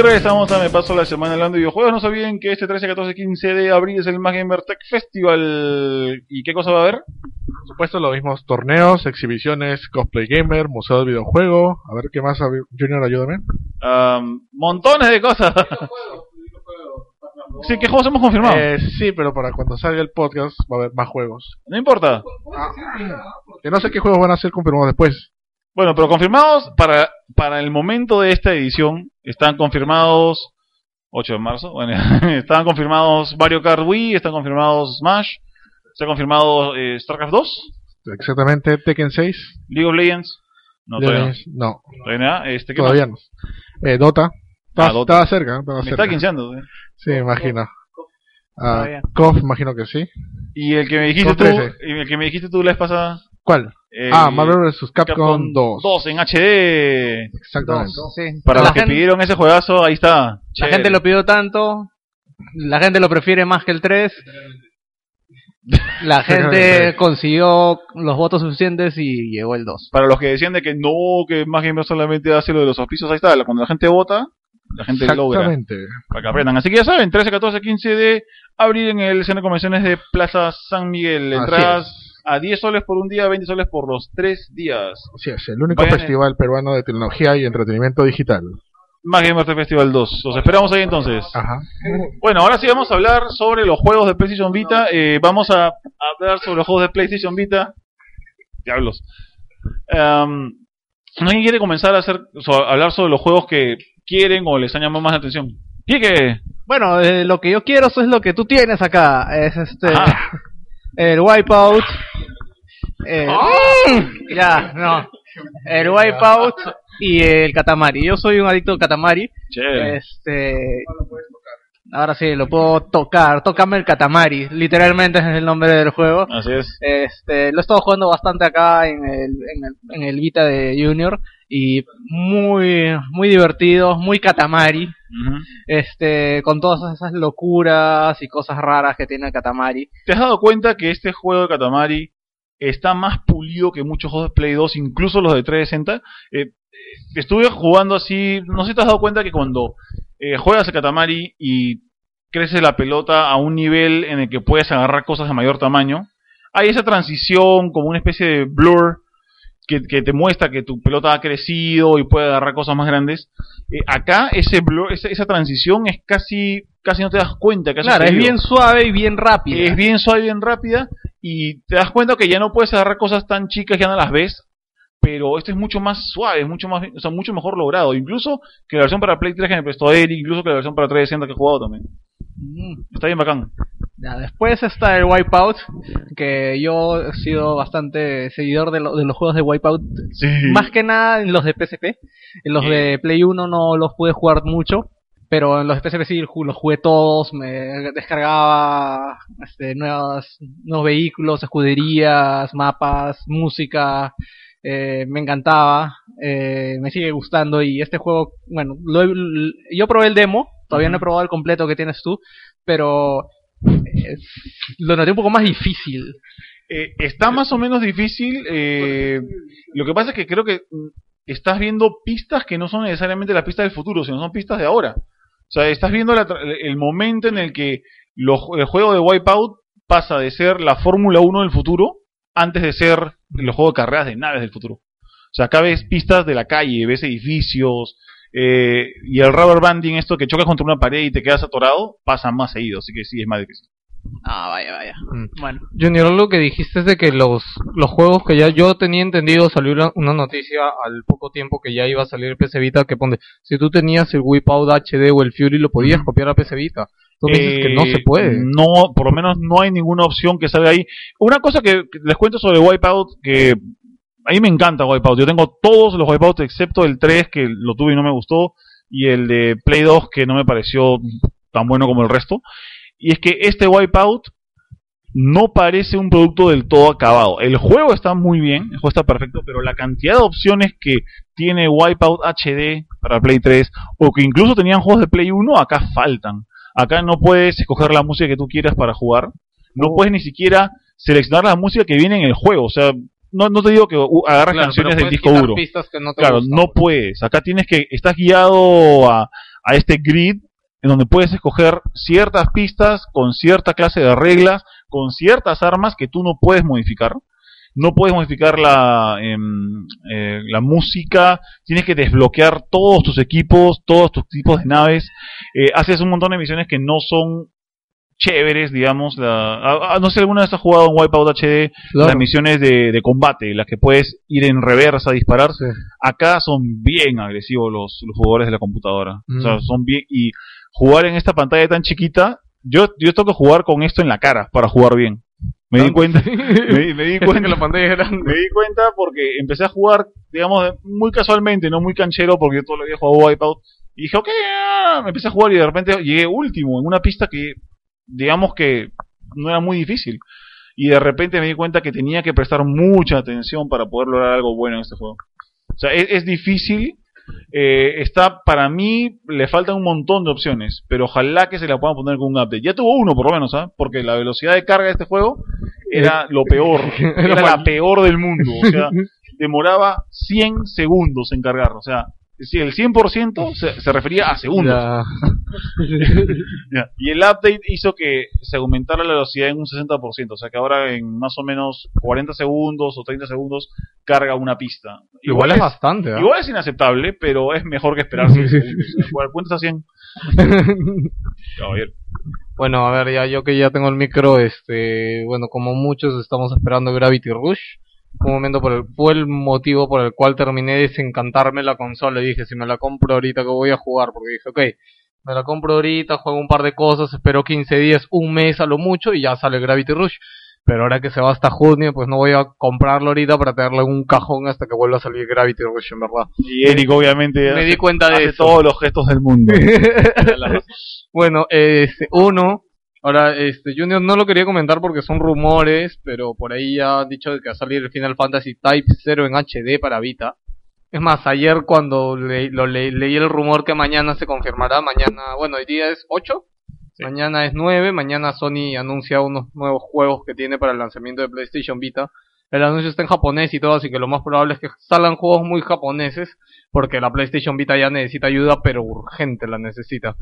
Regresamos a Me Paso la Semana hablando de videojuegos. No se olviden que este 13, 14, 15 de abril es el Más Gamer Tech Festival. ¿Y qué cosa va a haber? Por supuesto, los mismos torneos, exhibiciones, cosplay gamer, museo del videojuego. A ver qué más, Junior, ayúdame. Am, montones de cosas. sí, ¿qué juegos hemos confirmado? Eh, sí, pero para cuando salga el podcast va a haber más juegos. no importa. Que no sé qué juegos van a ser confirmados después. Bueno, pero confirmados para, para el momento de esta edición. Están confirmados 8 de marzo. Bueno, están confirmados Mario Kart Wii, están confirmados Smash, está confirmado eh, StarCraft 2, Exactamente, Tekken 6. League of Legends. No, todavía no. No, Todavía nada. Este, ¿qué todavía no. Eh, Dota. Estaba, Ah, Dota. estaba cerca, estaba Me cerca. está quinceando. eh. Sí, imagino. Ah. KOF, imagino que sí. Y el que me dijiste tú, 13. y el que me dijiste tú la vez pasada. ¿Cuál? el ah, Marvel vs. Capcom, 2. 2 en HD. Exactamente. Sí. Para la los que gente, pidieron ese juegazo, ahí está. la Chévere. gente lo pidió tanto, la gente lo prefiere más que el 3. La gente consiguió los votos suficientes y llegó el 2. Para los que decían de que no, que más Gamer solamente hace lo de los auspicios, ahí está. Cuando la gente vota, la gente logra. Exactamente. Para que aprendan. Así que ya saben, 13, 14, 15 de abril en el Centro de Convenciones de Plaza San Miguel. Así Entradas a 10 soles por un día, 20 soles por los 3 días. Así es, el único Vayan- festival peruano de tecnología y entretenimiento digital. Más Gamer Festival 2. Los esperamos ahí entonces. Ajá. Bueno, ahora sí vamos a hablar sobre los juegos de PlayStation Vita. Eh, vamos a hablar sobre los juegos de PlayStation Vita. Diablos. Em, ¿Alguien quiere comenzar a hacer, a hablar sobre los juegos que quieren o les han llamado más la atención? Quique. Bueno, eh, lo que yo quiero eso es lo que tú tienes acá. Es este Ajá. El Wipeout. eh, Ya, no. El Wipeout y el Katamari. Yo soy un adicto al Katamari. Este. Ahora sí, lo puedo tocar. Tócame el Katamari. Literalmente es el nombre del juego. Así es. Este, lo he estado jugando bastante acá en el, en el, en el Vita de Junior. Y muy, muy divertido, muy Katamari. Este, con todas esas locuras y cosas raras que tiene el Katamari. ¿Te has dado cuenta que este juego de Katamari está más pulido que muchos juegos de Play 2, incluso los de 360? Eh, eh, estuve jugando así, no sé si te has dado cuenta que cuando eh, juegas a Katamari y crece la pelota a un nivel en el que puedes agarrar cosas de mayor tamaño, hay esa transición como una especie de blur que, que te muestra que tu pelota ha crecido y puede agarrar cosas más grandes. Eh, acá ese blur, esa, esa transición es casi, casi no te das cuenta. Que Claro, es bien suave y bien rápido. Es bien suave, bien rápida y te das cuenta que ya no puedes agarrar cosas tan chicas, ya no las ves, pero esto es mucho más suave, es mucho más, o sea, mucho mejor logrado, incluso que la versión para Play 3 que me prestó Eric, incluso que la versión para 360 que he jugado también. Mm. Está bien bacán. Ya, después está el Wipeout, que yo he sido bastante seguidor de, lo- de los juegos de Wipeout, Sí. más que nada en los de PSP. En los de Play 1 no los pude jugar mucho, pero en los de PSP sí los jugué todos, me descargaba este, nuevas, nuevos vehículos, escuderías, mapas, música, eh, me encantaba, eh, me sigue gustando y este juego, bueno, lo yo probé el demo, todavía no he probado el completo que tienes tú, pero eh, lo noté un poco más difícil. Eh, está más o menos difícil. eh, lo que pasa es que creo que mm, estás viendo pistas que no son necesariamente las pistas del futuro, sino son pistas de ahora. O sea, estás viendo la el momento en el que lo- el juego de Wipeout pasa de ser la Fórmula 1 del futuro antes de ser el juego de carreras de naves del futuro. O sea, acá ves pistas de la calle, ves edificios, eh, y el rubber banding, esto que chocas contra una pared y te quedas atorado, pasa más seguido, así que sí, es más difícil. Ah, vaya, vaya. Mm. Bueno. Junior, algo que dijiste es de que los, los juegos que ya yo tenía entendido, salió una, una noticia al poco tiempo que ya iba a salir el PC Vita que pone, si tú tenías el Wipeout HD o el Fury lo podías copiar a PC Vita. Tú me dices que no Eh, se puede. No, por lo menos no hay ninguna opción que salga ahí. Una cosa que, que les cuento sobre Wipeout, que a mí me encanta Wipeout. Yo tengo todos los Wipeouts excepto el 3, que lo tuve y no me gustó, y el de Play 2, que no me pareció tan bueno como el resto. Y es que este Wipeout no parece un producto del todo acabado. El juego está muy bien, el juego está perfecto, pero la cantidad de opciones que tiene Wipeout HD para Play 3, o que incluso tenían juegos de Play 1, acá faltan. Acá no puedes escoger la música que tú quieras para jugar. No puedes ni siquiera seleccionar la música que viene en el juego. O sea, no, no te digo que agarras Claro, canciones del disco duro. no Claro, gustan. no puedes. Acá tienes que, estás guiado a, a este grid en donde puedes escoger ciertas pistas con cierta clase de reglas, con ciertas armas que tú no puedes modificar. No puedes modificar la, em, eh, la música, tienes que desbloquear todos tus equipos, todos tus tipos de naves. Eh, haces un montón de misiones que no son chéveres, digamos. La, ah, no sé, alguna vez has jugado en Wipeout HD Claro. las misiones de, de combate, las que puedes ir en reversa a disparar. Sí. Acá son bien agresivos los, los jugadores de la computadora. O sea, Mm. son bien. Y jugar en esta pantalla tan chiquita, yo, yo tengo que jugar con esto en la cara para jugar bien. Me di cuenta, me, di- me di que cuenta, la pantalla es grande. me di cuenta porque empecé a jugar, digamos, muy casualmente, no muy canchero, porque yo todo lo había jugado Wipeout. Y dije, ok, ah, me empecé a jugar y de repente llegué último en una pista que, digamos que no era muy difícil. Y de repente me di cuenta que tenía que prestar mucha atención para poder lograr algo bueno en este juego. O sea, es, es difícil. Eh, está, para mí, le faltan un montón de opciones, pero ojalá que se la puedan poner con un update. Ya tuvo uno, por lo menos, ¿ah? Porque la velocidad de carga de este juego era lo peor. Era la peor del mundo. O sea, demoraba 100 segundos en cargar. O sea, si el 100% se, se refería a segundos. Ya. Ya. Y el update hizo que se aumentara la velocidad en un 60%, o sea que ahora en más o menos 40 segundos o 30 segundos carga una pista. Igual es bastante, ¿ah? igual es inaceptable, pero es mejor que esperar 100 segundos. Igual, ¿Cuántos a 100? Caballero. Bueno, a ver, ya yo que ya tengo el micro, este, bueno, como muchos estamos esperando Gravity Rush. Un momento por el, fue el motivo por el cual terminé de desencantarme la consola y dije, si me la compro ahorita que voy a jugar, porque dije, ok, me la compro ahorita, juego un par de cosas, espero 15 días, un mes a lo mucho y ya sale Gravity Rush. Pero ahora que se va hasta junio, pues no voy a comprarlo ahorita para tenerlo en un cajón hasta que vuelva a salir Gravity Rush, en verdad. Y Eric obviamente Me hace- di cuenta de hace eso. todos los gestos del mundo. Bueno, este, uno, ahora, este, Junior no lo quería comentar porque son rumores, pero por ahí ya han dicho que va a salir el Final Fantasy Type 0 en HD para Vita. Es más, ayer cuando le- lo le- leí el rumor que mañana se confirmará, mañana, bueno, hoy día es 8, mañana es 9, mañana Sony anuncia unos nuevos juegos que tiene para el lanzamiento de PlayStation Vita. El anuncio está en japonés y todo, así que lo más probable es que salgan juegos muy japoneses, porque la PlayStation Vita ya necesita ayuda, pero urgente la necesita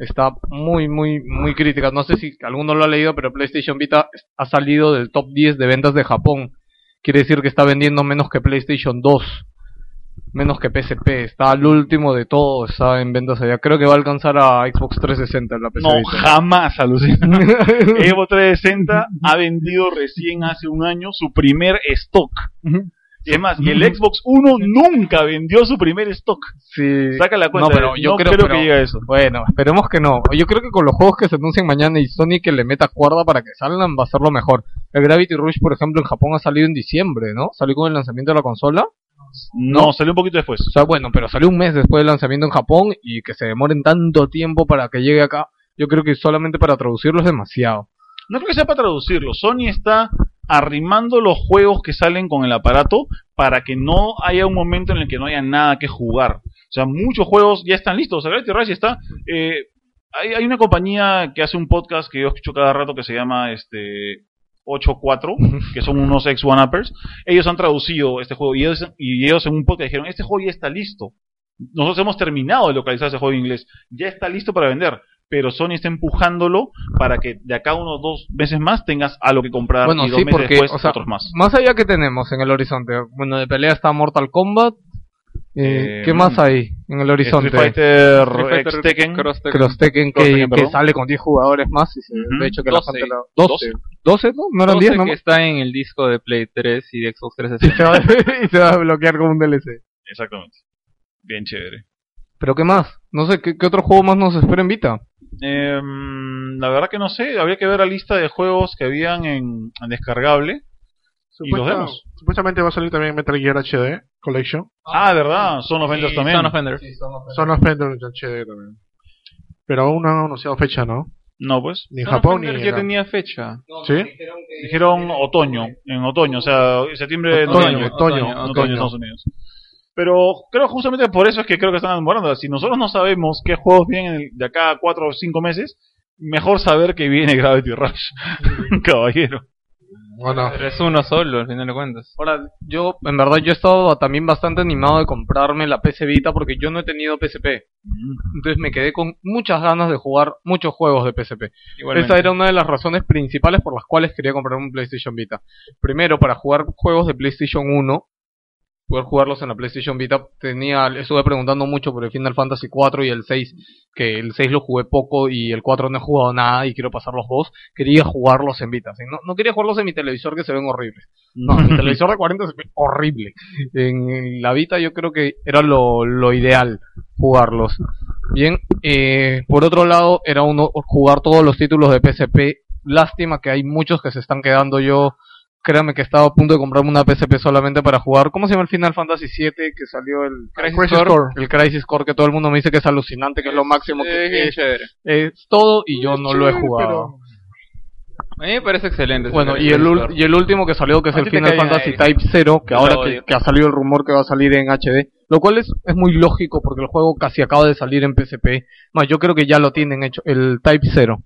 está muy, muy, muy crítica. No sé si alguno lo ha leído, pero PlayStation Vita ha salido del top 10 de ventas de Japón. Quiere decir que está vendiendo menos que PlayStation 2, menos que PSP. Está al último de todo, está en ventas allá. Creo que va a alcanzar a Xbox 360 en la PC No, Vita. jamás alucina. Evo 360 ha vendido recién hace un año su primer stock. Y es más, y el Xbox One nunca vendió su primer stock. Sí. Saca la cuenta. No, pero yo no creo, creo pero- que eso. Bueno, esperemos que no. Yo creo que con los juegos que se anuncian mañana y Sony que le meta cuerda para que salgan va a ser lo mejor. El Gravity Rush, por ejemplo, en Japón ha salido en diciembre, ¿no? Salió con el lanzamiento de la consola. No, salió un poquito después. O sea, bueno, pero salió un mes después del lanzamiento en Japón y que se demoren tanto tiempo para que llegue acá. Yo creo que solamente para traducirlo es demasiado. No creo que sea para traducirlo. Sony está arrimando los juegos que salen con el aparato para que no haya un momento en el que no haya nada que jugar. O sea, muchos juegos ya están listos. O sea, Gravity Rush está. eh, hay, hay una compañía que hace un podcast que yo escucho cada rato que se llama este 84, que son unos ex one uppers. Ellos han traducido este juego y ellos, y ellos en un podcast dijeron, este juego ya está listo. Nosotros hemos terminado de localizar ese juego en inglés. Ya está listo para vender. Pero Sony está empujándolo para que de acá unos dos meses más tengas algo que comprar Bueno, y dos sí, meses porque, después o sea, otros más. Más allá que tenemos en el horizonte. Bueno, de pelea está Mortal Kombat. Eh, Eh, ¿Qué más hay en el horizonte? Street Fighter, Street Fighter X Tekken. Cross Tekken. Cross Tekken que, Cross Tekken, que perdón. sale con 10 jugadores más. Y se-. De hecho, que 12. la gente la... 12. 12, ¿no? No eran 10, 12 ¿no? que está en el disco de Play 3 y de Xbox Y 360. se, va, y se va a bloquear como un DLC. Exactamente. Bien chévere. ¿Pero qué más? No sé, ¿qué, qué otro juego más nos espera en Vita? Em, la verdad que no sé, habría que ver la lista de juegos que habían en, en descargable. Y los vemos. Supuestamente va a salir también Metal Gear HD Collection. Ah, verdad, son ventas Y también. Son of Ender. Son los Pendulum HD también. Pero aún no han anunciado fecha, ¿no? No, pues. Ni en Son Japón ni ya tenía fecha. ¿Sí? Dijeron otoño, en otoño, o sea, septiembre de Otoño, otoño, otoño, otoño. en Estados Unidos. Pero creo justamente por eso es que creo que están demorando. Si nosotros no sabemos qué juegos vienen de acá a 4 o 5 meses, mejor saber que viene Gravity Rush. Caballero. ¿O no? Pero es uno solo, al final de cuentas. Ahora, yo, en verdad, yo he estado también bastante animado de comprarme la PC Vita porque yo no he tenido PSP. Entonces me quedé con muchas ganas de jugar muchos juegos de PSP. Igualmente. Esa era una de las razones principales por las cuales quería comprar un PlayStation Vita. Primero, para jugar juegos de PlayStation 1, poder jugarlos en la PlayStation Vita, tenía, estuve preguntando mucho por el Final Fantasy 4 y el 6, que el 6 lo jugué poco y el 4 no he jugado nada y quiero pasar los dos. Quería jugarlos en Vita, no, no quería jugarlos en mi televisor que se ven horribles. No, mi televisor de 40 se ve horrible. En la Vita yo creo que era lo, lo ideal jugarlos. Bien, eh, por otro lado, era uno jugar todos los títulos de PSP. Lástima que hay muchos que se están quedando. Yo, créanme que estaba a punto de comprarme una PSP solamente para jugar. ¿Cómo se llama el Final Fantasy VII que salió el Crisis Crisis Core. Core. El Crisis Core que todo el mundo me dice que es alucinante, que es lo máximo que Es es, chévere. es todo y yo no lo he jugado. A mí me parece excelente. Bueno, y el, y el último que salió, que es A el Final Fantasy. Type 0, que ahora que ha salido el rumor que va a salir en HD, lo cual es, es muy lógico porque el juego casi acaba de salir en PSP. Más, yo creo que ya lo tienen hecho, el Type 0.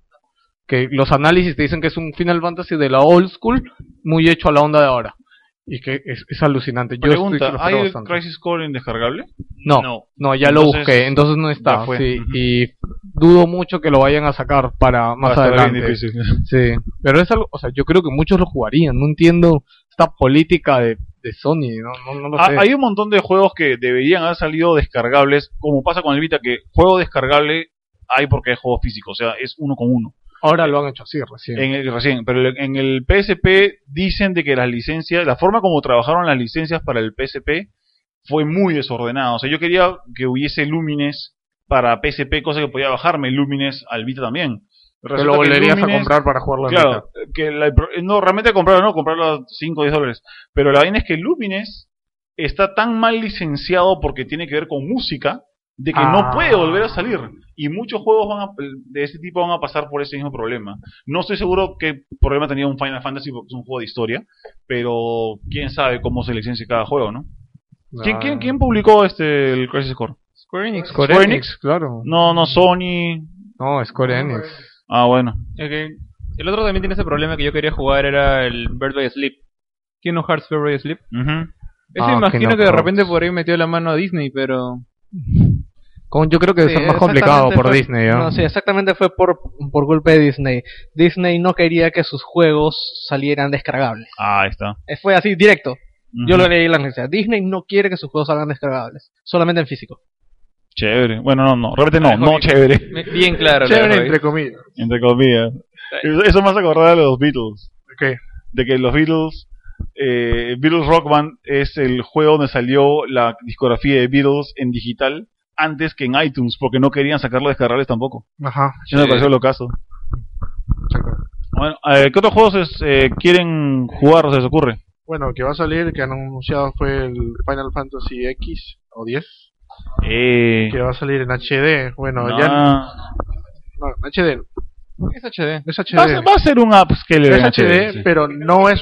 Que los análisis te dicen que es un Final Fantasy de la old school, muy hecho a la onda de ahora. Y que es, es alucinante. Yo estoy- Pregunta, lo ¿hay el. Crisis Core en descargable? No, No. no, ya lo busqué, entonces no está. fue. Sí, y dudo mucho que lo vayan a sacar para más Va adelante. difícil. Sí, pero es algo, o sea, yo creo que muchos lo jugarían. No entiendo esta política de, de Sony, no, no, no lo Ah, sé. hay un montón de juegos que deberían haber salido descargables, como pasa con el Vita, que juego descargable hay porque es juego físico, o sea, es uno con uno. Ahora lo han hecho así recién. En el, recién, pero en el PSP dicen de que las licencias, la forma como trabajaron las licencias para el PSP fue muy desordenada. O sea, yo quería que hubiese Lumines para PSP, cosa que podía bajarme Lumines al Vita también. Resulta lo volverías a comprar para jugarlo Claro, que la- no, realmente comprarlo no, comprarlo a 5 o 10 dólares. Pero la vaina es que Lumines está tan mal licenciado porque tiene que ver con música, de que no Ah. puede volver a salir. Y muchos juegos van a- de ese tipo van a pasar por ese mismo problema. No estoy seguro qué problema tenía un Final Fantasy porque es un juego de historia, pero quién sabe cómo se licencia cada juego, ¿no? ¿Quién, Ah. quién, quién publicó este el Crisis Core? Square Enix. Square, Square Enix, claro. No, no Sony. No, Square Enix. Ah, bueno. El, otro también tiene ese problema que yo quería jugar era el Bird by Sleep. Kingdom Hearts Bird by Sleep. Ese Ah, imagino Kingdom que de repente por ahí metió la mano a Disney, pero... Con- yo creo que debe Sí, ser más complicado por fue- Disney, ¿no? No, sí, exactamente fue por, por culpa de Disney. Disney no quería que sus juegos salieran descargables. Ah, ahí está. Eh, Fue así, directo. Yo lo leí en la noticia. Disney no quiere que sus juegos salgan descargables. Solamente en físico. Chévere. Bueno, no, no. Realmente no, Ah, no chévere. Bien claro. la Chévere, entre comillas. Entre comillas. Eso me hace acordar de los Beatles. ¿Qué? De que los Beatles, eh, Beatles Rock Band es el juego donde salió la discografía de Beatles en digital antes que en iTunes, porque no querían sacarlo descargables tampoco. Ajá. Eso me Sí. pareció lo caso. Bueno, eh, ¿qué otros juegos es, eh, quieren jugar o se les ocurre? Bueno, que va a salir, que han anunciado fue el Final Fantasy X o 10, Eh, que va a salir en HD. Bueno, ya ah, no, HD, Es HD. es HD. va, a ser, va a ser un upscale es en HD, sí. pero no es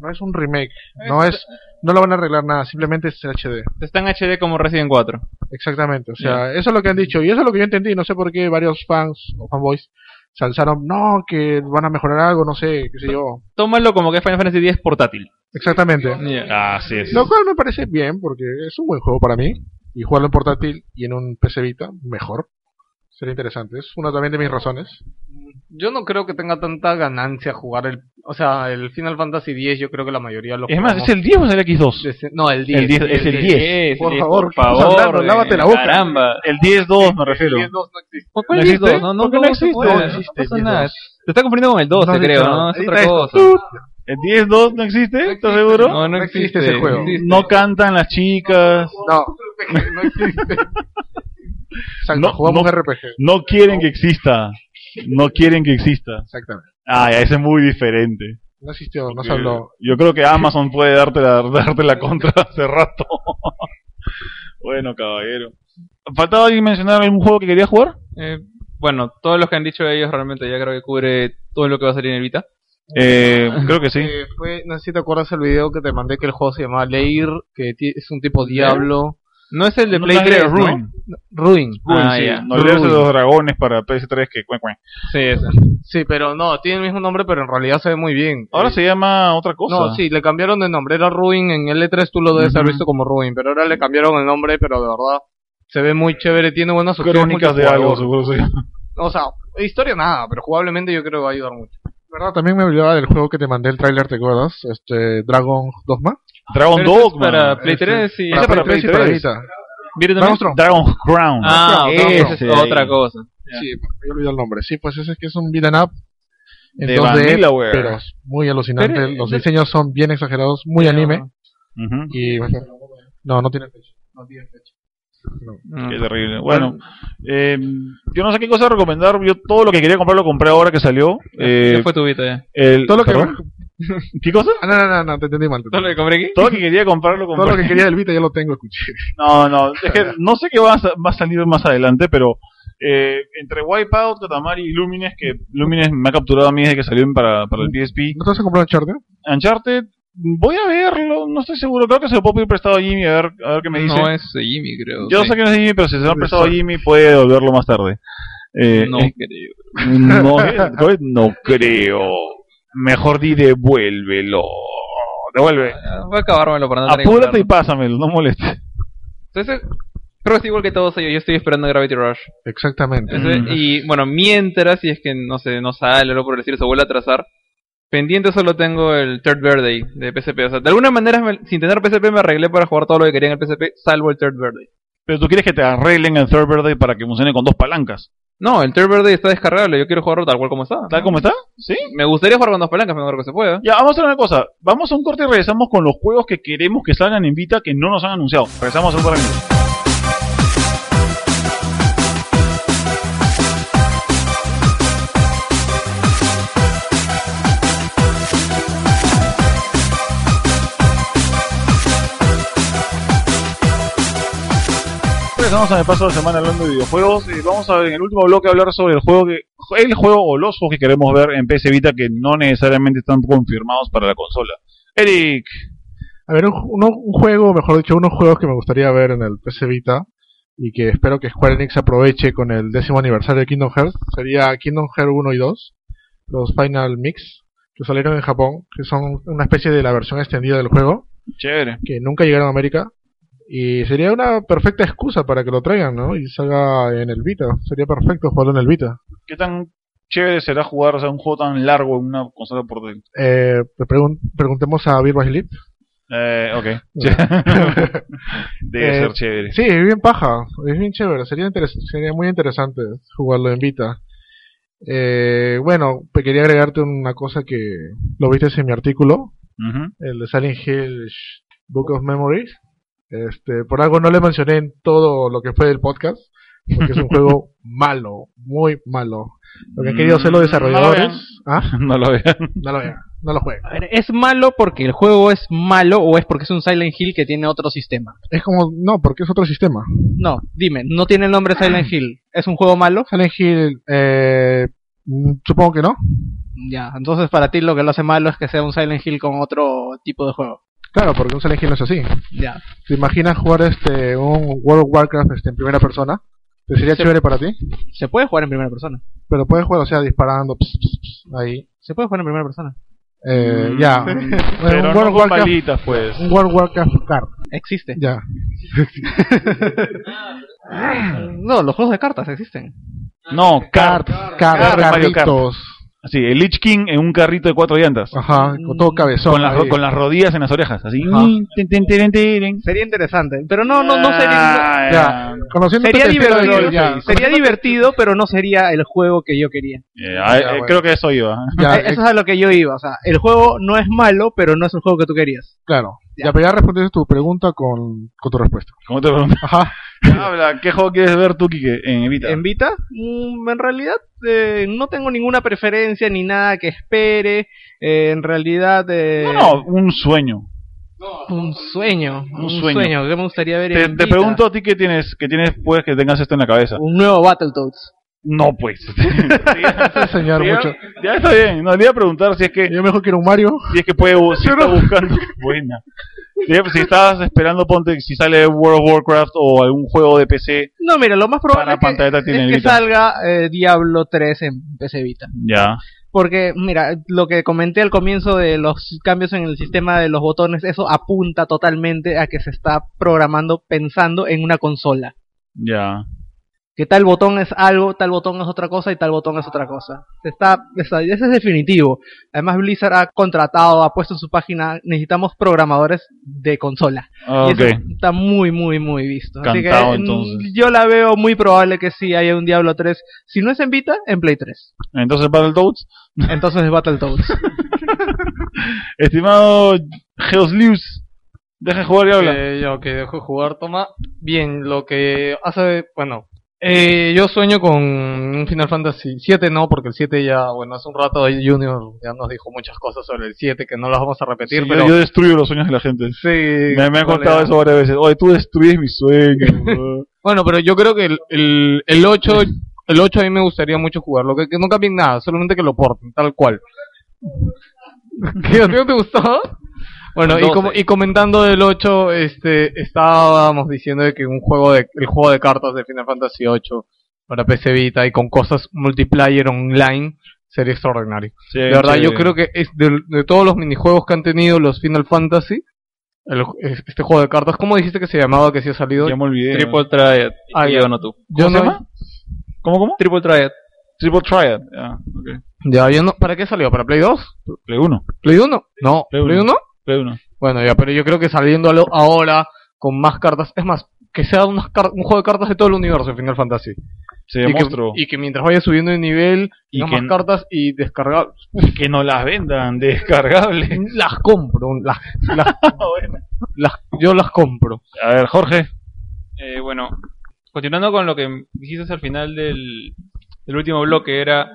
no es un remake, no es no lo van a arreglar nada, simplemente es en HD. Está en HD como Resident 4. Exactamente, o sea, eso es lo que han dicho y eso es lo que yo entendí, no sé por qué varios fans o fanboys se alzaron, no, que van a mejorar algo, no sé, qué sé yo. Tómalo como que Final Fantasy X portátil. Exactamente. Ya. Así es. Lo cual me parece bien porque es un buen juego para mí y jugarlo en portátil y en un PC Vita mejor. Sería interesante, es una también de mis razones. Yo no creo que tenga tanta ganancia jugar el, o sea, el Final Fantasy X. Yo creo que la mayoría lo Es más, ¿es el 10 o es el X2? desde- no, el 10. El 10, es el 10. Por sí, favor, por ¿qué favor. hablando? Lávate la boca. Caramba. El 10-2 me refiero. El 10 no existe. ¿Por cuál ¿No es el existe? 2? No, no, ¿Por qué no, existe? No No existe pasa nada. 10. Te está confundiendo con el 12, No, creo, no. ¿no? Es otra esto. cosa. ¿El 10-2 no existe? ¿Estás seguro? No, no No existe. ese juego. existe. No cantan las chicas. No, no existe. Exacto, No, jugamos no. RPG. No quieren que exista. No quieren que exista. Exactamente. Ah, ese es muy diferente. No existió, no se habló. Yo creo que Amazon puede darte la, darte la contra hace rato. bueno, caballero. ¿Faltaba alguien mencionar algún juego que quería jugar? Eh, bueno, todos los que han dicho ellos realmente ya creo que cubre todo lo que va a salir en el Vita. Eh, creo que sí. Eh, fue, no sé si te acuerdas el video que te mandé que el juego se llamaba Leir, que es un tipo diablo. No es el de No, Play no es 3, el ¿no? Ruin. Ruin. Ruin, Ah, sí. ya. No leerse los dragones para PS3 que cuen, cuen. Sí, ese. Sí, pero no, tiene el mismo nombre, pero en realidad se ve muy bien. Ahora Eh, se llama otra cosa. No, sí, le cambiaron de nombre. Era Ruin. En L3 tú lo debes haber visto como Ruin, pero ahora le cambiaron el nombre, pero de verdad se ve muy chévere. Tiene buenas opciones. Crónicas de algo, seguro sí. O sea, historia nada, pero jugablemente yo creo que va a ayudar mucho. ¿Verdad? También me olvidaba del juego que te mandé el tráiler, ¿te acuerdas? Este, Dragon Dogma. Dragon Pero ese es Dogma. para Play Este, 3 y... Para Play y para 3. Vita. ¿Viene Dragon's también? Throne. Dragon's Crown. Ah, esa es otra cosa. Sí, me olvidé el nombre. Sí, pues ese es que es un beat'em up en De 2D, Vanillaware. pero es muy alucinante. Pero, Los de- diseños son bien exagerados, muy anime. Ujú. Y no, no tiene fecha. No tiene fecha. Mm. Qué terrible. Bueno, eh, yo no sé qué cosa recomendar. Yo todo lo que quería comprar lo compré ahora que salió. Eh, Ya fue tu Vita ya. el, Todo lo que ¿Perdón? ¿Qué cosa? Ah, no, no, no, no, te entendí mal. te ¿Todo lo entendí. que compré aquí? Todo lo que quería comprar lo compré. Todo lo que quería del Vita ya lo tengo, escuché. No, no, es que no sé qué va a, sa- va a salir más adelante, pero eh, entre Wipeout, Katamari y Lumines, que Lumines me ha capturado a mí desde que salió para, para el PSP. ¿No te vas a comprar Uncharted? Uncharted, voy a verlo, no estoy seguro, creo que se lo puedo pedir prestado a Jimmy a ver, a ver qué me dice. No es Jimmy, creo. Yo sí. sé que no es Jimmy, pero si se lo han prestado a. Jimmy puede devolverlo más tarde. Eh, No eh, creo. no, eh, no creo. Mejor di devuélvelo. Devuelve. Ah, Voy a acabármelo para no Apúrate y pásamelo, no molestes. Entonces, creo que es igual que todos ellos. Yo estoy esperando Gravity Rush. Exactamente. Mm. Y bueno, mientras, si es que no sé, no sale o por estilo, se vuelve a atrasar. Pendiente solo tengo el Third Birthday de PSP. O sea, de alguna manera, me- sin tener PSP, me arreglé para jugar todo lo que quería en el PSP, salvo el Third Birthday. Pero tú quieres que te arreglen el Third Birthday para que funcione con dos palancas. No, el Third Birthday está descargable. Yo quiero jugarlo tal cual como está. ¿Tal como está? ¿Sí? Me gustaría jugar con dos palancas, pero no creo que se pueda. Ya, vamos a hacer una cosa. Vamos a un corte y regresamos con los juegos que queremos que salgan en Vita que no nos han anunciado. Regresamos a un par Regresamos a el paso de la semana hablando de videojuegos. y vamos a en el último bloque a hablar sobre el juego que el juego o los juegos que queremos ver en PS Vita que no necesariamente están confirmados para la consola. Eric, A ver, un, un juego, mejor dicho, unos juegos que me gustaría ver en el PC Vita y que espero que Square Enix aproveche con el décimo aniversario de Kingdom Hearts sería Kingdom Hearts 1 y 2, los Final Mix, que salieron en Japón, que son una especie de la versión extendida del juego, chévere. que nunca llegaron a América. Y sería una perfecta excusa para que lo traigan, ¿no? Y salga en el Vita. Sería perfecto jugarlo en el Vita. ¿Qué tan chévere será jugar o sea, un juego tan largo en una consola portátil? Eh, le pregun- preguntemos a Virtual Sleep. Eh, ok. Debe Eh, ser chévere. Sí, es bien paja, es bien chévere, sería, sería muy interesante jugarlo en Vita. Eh, bueno, quería agregarte una cosa que lo viste en mi artículo, el de Silent Hill Book of Memories. Este, por algo no le mencioné en todo lo que fue del podcast, porque es un juego malo, muy malo. Lo que han querido hacer los Mm, desarrolladores, no lo ¿ah? No lo vean. No lo vean, no lo jueguen. A ver, ¿Es malo porque el juego es malo o es porque es un Silent Hill que tiene otro sistema? Es como, no, porque es otro sistema. No, dime, no tiene el nombre Silent Hill. ¿Es un juego malo? Silent Hill, eh, mm, supongo que no. Ya, entonces para ti lo que lo hace malo es que sea un Silent Hill con otro tipo de juego. Claro, porque un Silent Hill no es así. Ya. ¿Te imaginas jugar este un World of Warcraft este, en primera persona? ¿Te sería chévere para ti? Se puede jugar en primera persona. Pero puedes jugar, o sea, disparando ps, ps, ps, ahí. Se puede jugar en primera persona. Eh, Mm, ya. sí. Bueno, Pero un no World of con Warcraft, pues. un World of Warcraft card. Existe. Ya. No, los juegos de cartas existen. No, Kart, Mario Kart. Así, el Lich King en un carrito de cuatro llantas. Ajá, con todo cabezón. Con las, con las rodillas en las orejas. Así. Mm. Sería interesante, pero no, no, no sería. Ah, Ya. Conociendo Sería tu estilo de- divertido, ya, sería divertido, pero no sería el juego que yo quería. Eh, ah, eh, bueno. Creo que eso iba. Ya, Eh, Eso es a lo que yo iba. O sea, el juego no es malo, pero no es el juego que tú querías. Claro. Ya. Pero ya respondiste tu pregunta con, con tu respuesta. ¿Cómo te pregunto? Ajá. Habla, ¿qué juego quieres ver tú, Kike, en Evita? En Vita, mm, en realidad eh, no tengo ninguna preferencia ni nada que espere. Eh, en realidad, eh, No, no, un sueño. un sueño. Un Un, sueño. sueño. que me gustaría ver Te, en te Vita. pregunto a ti qué tienes, qué tienes, pues, que tengas esto en la cabeza. Un nuevo Battletoads. No, pues. Ese señor ya, mucho. ya está bien. No, le iba a preguntar si es que, Yo mejor quiero un Mario. si es que puede, si está buscando. Buena. Si, si estás esperando, ponte, si sale World of Warcraft o algún juego de PC. No, mira, lo más probable Para es que, es Vita. salga eh, Diablo 3 en PC Vita. Ya. Porque, mira, lo que comenté al comienzo de los cambios en el sistema de los botones, eso apunta totalmente a que se está programando pensando en una consola. Ya. Que tal botón es algo, tal botón es otra cosa y tal botón es otra cosa. Está, está, ese es definitivo. Además, Blizzard ha contratado, ha puesto en su página, necesitamos programadores de consola. Ah, Y Ok. eso está muy, muy, muy visto. Así que Cantado, mm, entonces. yo la veo muy probable que sí haya un Diablo 3. Si no es en Vita, en Play 3. Entonces, Battletoads. Entonces es Battletoads. Estimado Geoslius, deja de jugar y habla. Eh, yo que dejo de jugar, toma. Bien, lo que hace, bueno, eh, yo sueño con un Final Fantasy 7, no, porque el 7 ya, bueno, hace un rato Junior ya nos dijo muchas cosas sobre el 7 que no las vamos a repetir, Sí, pero yo, yo destruyo los sueños de la gente. sí, Me, me han contado eso varias veces. Oye, tú destruyes mis sueños. Bueno, pero yo creo que el, el, el 8, el 8 a mí me gustaría mucho jugarlo, que, que no cambien nada, solamente que lo porten, tal cual. ¿Qué, ¿A ti no te gustó? Bueno, y, 12. como, y comentando del 8, este, estábamos diciendo de que un juego de, el juego de cartas de Final Fantasy 8 para PC Vita y con cosas multiplayer online sería extraordinario. Sí, De verdad, sí. yo creo que es de, de todos los minijuegos que han tenido los Final Fantasy, el- este juego de cartas, ¿cómo dijiste que se llamaba que sí ha salido? Ya me olvidé. Triple Triad. Ah, yo no tú. Yo ¿Cómo se no- llama? ¿Cómo, cómo? Triple Triad. Triple Triad. Ya, ok. Ya, yo no, ¿para qué salió? ¿Para Play 2? Play 1. ¿Play 1? No, Play ¿Play uno. 1? Play 1. Bueno, ya, pero yo creo que saliendo a lo- ahora con más cartas, es más, que sea unas un juego de cartas de todo el universo Final Fantasy. Se y, que, monstruo. y que mientras vaya subiendo de nivel, Y que más cartas y descargar, que no las vendan descargables. las compro, las, las, las- yo las compro. A ver, Jorge. Eh, bueno, continuando con lo que dijiste al final del, del último bloque, era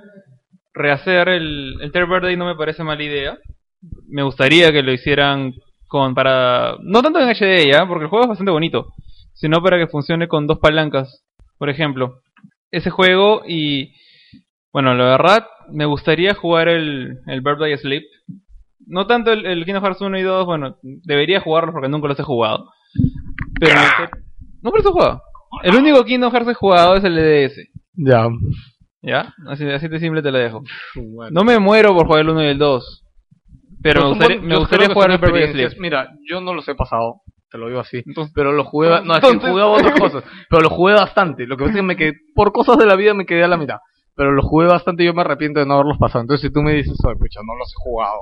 rehacer el, el Third Birthday no me parece mala idea. Me gustaría que lo hicieran con para no tanto en HD ya, porque el juego es bastante bonito, sino para que funcione con dos palancas. Por ejemplo, ese juego y bueno, la verdad me gustaría jugar el el Birthday Sleep. No tanto el, el Kingdom Hearts 1 y 2, bueno, debería jugarlos porque nunca los he jugado. Pero no, pero eso jugado. El único Kingdom Hearts que he jugado es el de DS. Ya. ¿Ya? Así, así de simple te la dejo. No me muero por jugar el 1 y el 2. Pero me gustaría, me gustaría jugar experiencias. Mira, yo no los he pasado, te lo digo así. Entonces- pero lo jugué, no, es que Entonces- jugaba otras cosas, pero lo jugué bastante. Lo que pasa es que me quedé, por cosas de la vida me quedé a la mitad. Pero lo jugué bastante y yo me arrepiento de no haberlos pasado. Entonces si tú me dices, oye, pucha, no los he jugado.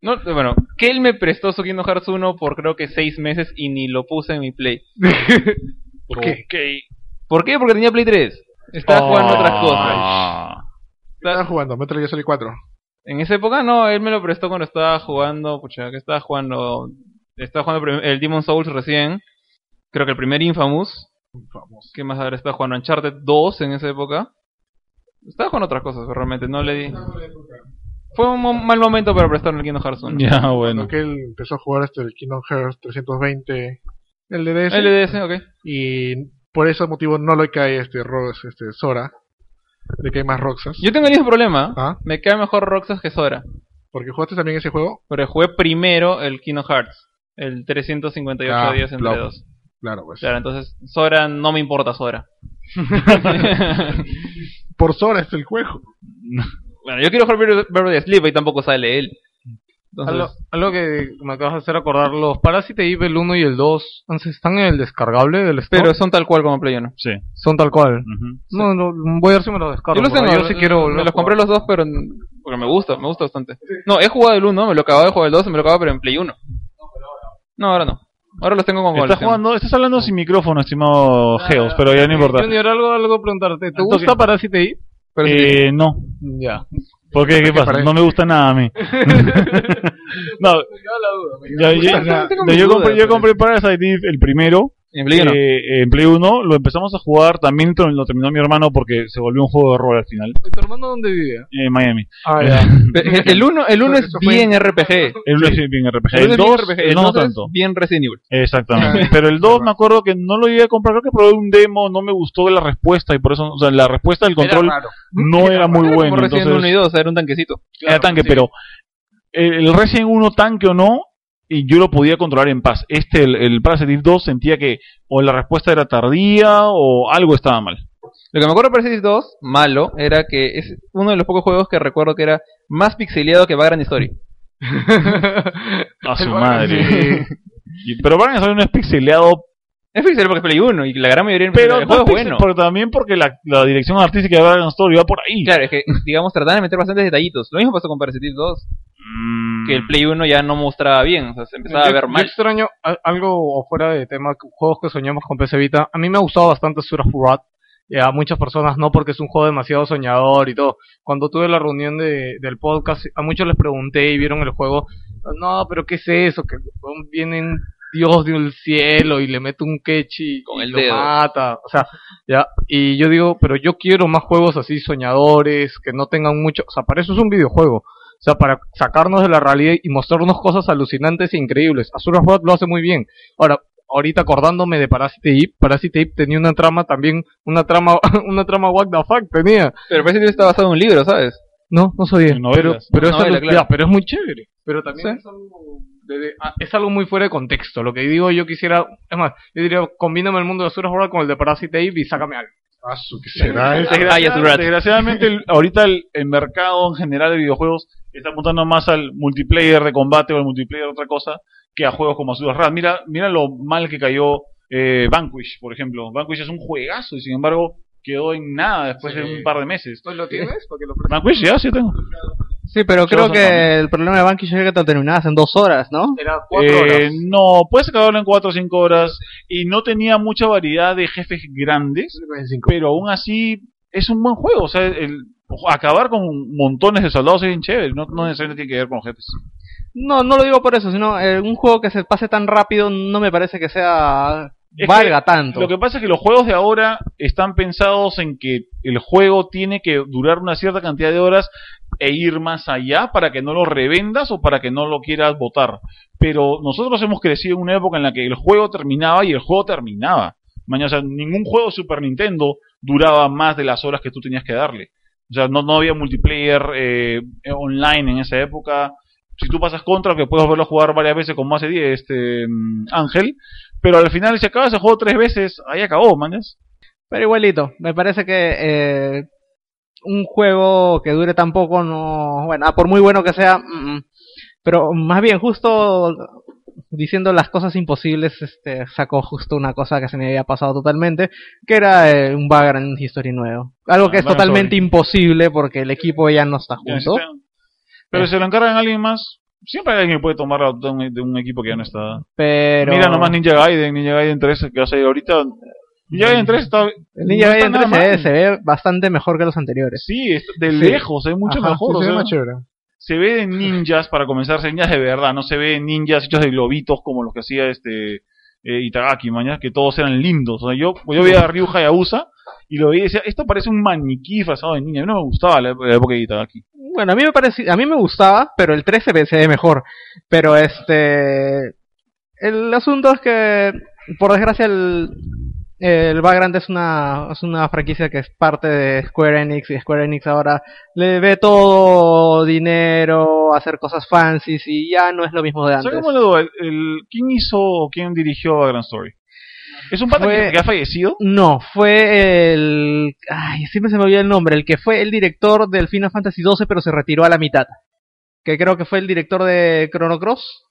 No, bueno, que él me prestó su Kingdom Hearts 1 por creo que 6 meses y ni lo puse en mi Play. ¿Por qué? ¿Por qué? Porque tenía Play 3. Estaba jugando otras cosas. Ah. Estaba jugando Metal Gear Solid 4. En esa época no, él me lo prestó cuando estaba jugando, pucha, que estaba jugando, estaba jugando el Demon Souls recién, creo que el primer Infamous, ¿qué más ahora estaba jugando? Uncharted 2 en esa época, estaba jugando otras cosas, pero realmente no le di. Fue un mo- mal momento para prestarme el Kingdom Hearts 1. Ya, Cuando bueno. que él empezó a jugar este el Kingdom Hearts 320 el DDS LDS, ok. y por ese motivo no le cae este Rox, este Sora, le cae más Roxas. Yo tengo el mismo problema, Ah. me cae mejor Roxas que Sora, Porque jugaste también ese juego, pero jugué primero el Kingdom Hearts, el 358 Ah, días entre dos. claro, pues. Claro, entonces Sora no me importa Sora. Por Sora es el juego. Bueno, yo quiero jugar Bird- Birthday Sleep y tampoco sale él. Algo, Entonces, algo que me acabas de hacer acordar, los Parasite Eve el 1 y el 2, ¿están en el descargable del store? pero son tal cual como Play 1. Sí. son tal cual. Ujú. No, no, voy a ver si me los descargo. Yo los tengo, yo sí quiero volver me los compré los dos, pero porque me gusta, me gusta bastante. No, he jugado el 1, me lo acababa de jugar el 2, me lo acababa pero en Play 1. No, ahora no. Ahora los tengo con Estás colección. jugando, estás hablando sin micrófono, estimado Geos, pero ya no importa. Junior, algo, algo preguntarte. ¿Te gusta. Parasite Eve? Eh, no. Ya. ¿Por qué? ¿Qué pasa? No me gusta nada a mí. no, yo, compré, yo compré Parasite Eve, el primero, En Play uno. eh, en Play 1, lo empezamos a jugar, también lo terminó mi hermano porque se volvió un juego de rol al final, ¿Y ¿Tu hermano dónde vivía? en Miami. Ah, ya. El 1 el uno es bien RPG. El 1 es bien RPG, El uno el es bien 2 RPG, no el dos es tanto. bien Resident Evil. Exactamente. Pero el 2 me acuerdo que no lo llegué a comprar, creo que probé un demo, no me gustó la respuesta y por eso, o sea, la respuesta del control Era no era muy Era buena. como Resident entonces- 1 y 2, era un tanquecito. era tanque, sí. pero el, el Resident 1 tanque o no, y yo lo podía controlar en paz. Este, el, el Parasite 2, sentía que o la respuesta era tardía o algo estaba mal. Lo que me acuerdo de Resident 2, malo, era que es uno de los pocos juegos que recuerdo que era más pixeleado que Vagrant Story. A su madre. Y- pero Vagrant Story no es pixeleado, Es pixel porque es Play 1 y la gran mayoría pero no juego es bueno. pero también porque la, la dirección artística de Vagrant Story va por ahí. Claro, es que, digamos, trataban de meter bastantes detallitos. Lo mismo pasó con Parasite 2, Mm. Que el Play 1 ya no mostraba bien, o sea, se empezaba a Yo- ver yo mal. extraño a- algo fuera de tema, juegos que soñamos con PC Vita. A mí me ha gustado bastante Furat. Y a muchas personas no, porque es un juego demasiado soñador y todo. Cuando tuve la reunión de, del podcast, a muchos les pregunté y vieron el juego. No, pero ¿qué es eso? Que vienen Dios del cielo y le mete un quechi Con y el lo dedo. mata. O sea, ya. Y yo digo, pero yo quiero más juegos así soñadores, que no tengan mucho. O sea, para eso es un videojuego. O sea, para sacarnos de la realidad y mostrarnos cosas alucinantes e increíbles. Azura Road lo hace muy bien. Ahora, ahorita acordándome de Parasite Eve, Parasite Eve tenía una trama también, una trama, una trama what the fuck tenía. Pero Parasite 2 está basado en un libro, ¿sabes? No, no sabía. Novelas. Pero, pero, es Novela, algo, claro. ya, pero es muy chévere. Pero también Sí. es algo de- de- ah, es algo muy fuera de contexto. Lo que digo yo quisiera, es más, yo diría, combíname el mundo de Azura Road con el de Parasite Eve y sácame algo. Ah, su, ¿qué será eso? Desgraciadamente, el- ahorita el, el mercado en general de videojuegos está apuntando más al multiplayer de combate o al multiplayer de otra cosa que a juegos como Azure Rat. Mira, mira lo mal que cayó eh, Vanquish, por ejemplo. Vanquish es un juegazo y sin embargo quedó en nada después Sí. de un par de meses. ¿Lo tienes? Porque lo Vanquish ya, sí tengo. Sí, pero Yo creo que también. el problema de Banky es que te lo terminabas en dos horas, ¿no? Era cuatro Eh, horas. no, puedes acabarlo en 4 o 5 horas y no tenía mucha variedad de jefes grandes, pero aún así es un buen juego. O sea, el, acabar con montones de soldados es bien chévere, no, no necesariamente tiene que ver con jefes. No, no lo digo por eso, sino eh, un juego que se pase tan rápido no me parece que sea Es valga que tanto. Lo que pasa es que los juegos de ahora están pensados en que el juego tiene que durar una cierta cantidad de horas e ir más allá para que no lo revendas o para que no lo quieras votar. Pero nosotros hemos crecido en una época en la que el juego terminaba y el juego terminaba. O sea, ningún juego Super Nintendo duraba más de las horas que tú tenías que darle. O sea, no, no había multiplayer eh, online en esa época. Si tú pasas contra, que puedes verlo jugar varias veces como hace 10 este, mm, Ángel, pero al final si acabas el juego tres veces, ahí acabó, manes. Pero igualito, me parece que eh, un juego que dure tan poco no, bueno, ah, por muy bueno que sea, mm, mm. pero más bien justo diciendo las cosas imposibles, este sacó justo una cosa que se me había pasado totalmente, que era eh, un Vagrant History nuevo. Algo Ah, que es totalmente Story. imposible porque el equipo ya no está junto. Pero Eh. si se lo encargan a alguien más, siempre hay alguien que puede tomar de un, de un equipo que ya no está. Pero Mira nomás Ninja Gaiden, Ninja Gaiden 3 que va a salir ahorita. Ninja Gaiden 3 está... el Ninja no está Gaiden 3 nada se ve, mal. se ve bastante mejor que los anteriores. Sí, de Sí. lejos, se ve mucho Ajá, mejor. Sí, o se ve sea, más chévere. se ve de ninjas, para comenzar, ninjas de verdad, no se ve ninjas hechos de globitos como los que hacía este eh, Itagaki, mañana, que todos eran lindos. O sea, yo, yo veía a Ryu Hayabusa y lo veía y decía, esto parece un maniquí disfrazado de ninja. A mí no me gustaba la, la época de Itagaki. Bueno, a mí me parece, a mí me gustaba, pero el 3 se ve, se ve mejor. Pero este, el asunto es que, por desgracia, el, el Vagrant es una, es una franquicia que es parte de Square Enix y Square Enix ahora le ve todo dinero, hacer cosas fancies y ya no es lo mismo de antes. El, ¿Quién hizo o quién dirigió a Grand Story? ¿Es un pata Fue- que, que ha fallecido? No, fue el, ay, siempre se me olvida el nombre, el que fue el director del Final Fantasy XII pero se retiró a la mitad. Que creo que fue el director de Chrono Cross.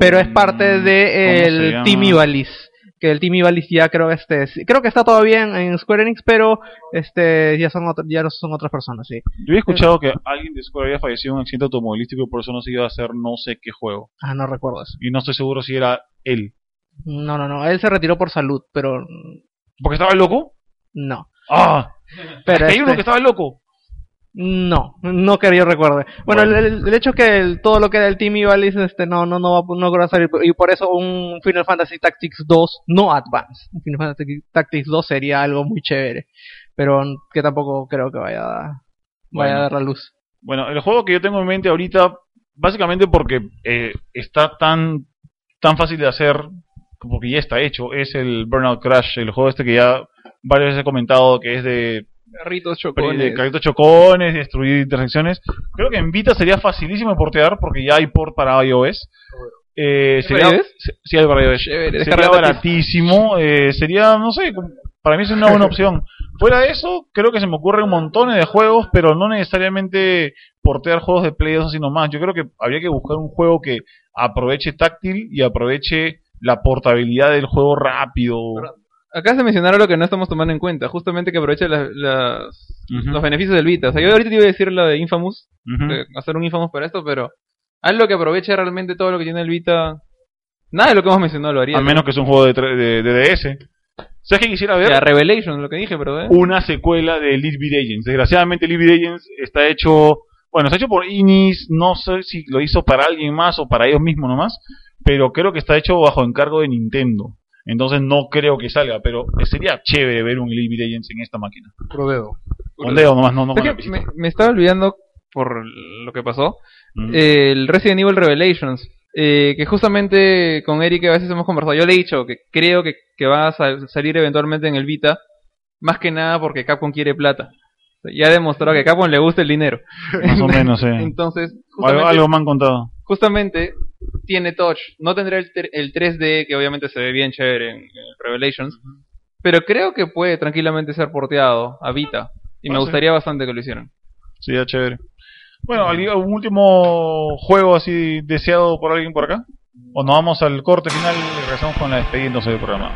pero es parte Mm, de. Team Ivalice que el Team Ivalice ya creo este creo que está todavía en, en Square Enix pero este ya son otro- ya no son otras personas sí Yo había escuchado que alguien de Square había fallecido en un accidente automovilístico y por eso no se iba a hacer no sé qué juego. ah no recuerdo eso Y no estoy seguro si era él. no no no él se retiró por salud pero ¿Porque estaba loco? no ¡Ah! pero es que hay uno este- que estaba loco. No, no que yo recuerde. Bueno, Bueno. El, hecho que el- todo lo que era el Team Ivalice este, no, no, no, va, no va a salir. Y por eso un Final Fantasy Tactics 2 no Advance. Un Final Fantasy Tactics 2 sería algo muy chévere. Pero que tampoco creo que vaya a, vaya Bueno. a dar la luz. Bueno, el juego que yo tengo en mente ahorita, básicamente porque eh, está tan, tan fácil de hacer, porque ya está hecho, es el Burnout Crash, el juego este que ya varias veces he comentado que es de, Perritos de chocones. carritos chocones, destruir intersecciones. Creo que en Vita sería facilísimo portear porque ya hay port para iOS. Eh, ¿Es sería, para iOS? se- sí, hay para iOS. Chévere, sería baratísimo, eh, sería, no sé, para mí es una buena opción. Fuera de eso, creo que se me ocurren montones de juegos, pero no necesariamente portear juegos de Play 2 sino más. Yo creo que habría que buscar un juego que aproveche táctil y aproveche la portabilidad del juego rápido. Acá se mencionaron lo que no estamos tomando en cuenta, justamente que aproveche las- las- Ujú. los beneficios del Vita. O sea, yo ahorita te iba a decir lo de Infamous, de hacer un Infamous para esto, pero algo que aproveche realmente todo lo que tiene el Vita. Nada de lo que hemos mencionado lo haría. A menos que es un juego de, tre- de, de DS. ¿Sabes qué quisiera ver? Ya, Revelation, lo que dije, pero ¿eh? una secuela de Elite Beat Agents. Desgraciadamente, Elite Beat Agents está hecho, bueno, está hecho por Inis, no sé si lo hizo para alguien más o para ellos mismos nomás, pero creo que está hecho bajo encargo de Nintendo. Entonces no creo que salga, pero sería chévere ver un Elite Beat Agents en esta máquina. Pro dedo. Con dedo nomás, no, no con la me, me estaba olvidando por lo que pasó. Mm. El Resident Evil Revelations. eh, que justamente con Eric a veces hemos conversado. Yo le he dicho que creo que, que va a sal- salir eventualmente en el Vita. Más que nada porque Capcom quiere plata. O sea, Ya ha demostrado que a Capcom le gusta el dinero. Más o menos, eh. Entonces, algo me han contado. justamente tiene touch. No tendrá el, el 3D, que obviamente se ve bien chévere en, en Revelations. Pero creo que puede tranquilamente ser porteado a Vita. Y me sí. gustaría bastante que lo hicieran. Sería chévere. Bueno, ¿algún último juego así deseado por alguien por acá? O nos vamos al corte final y regresamos con la despedida entonces del programa.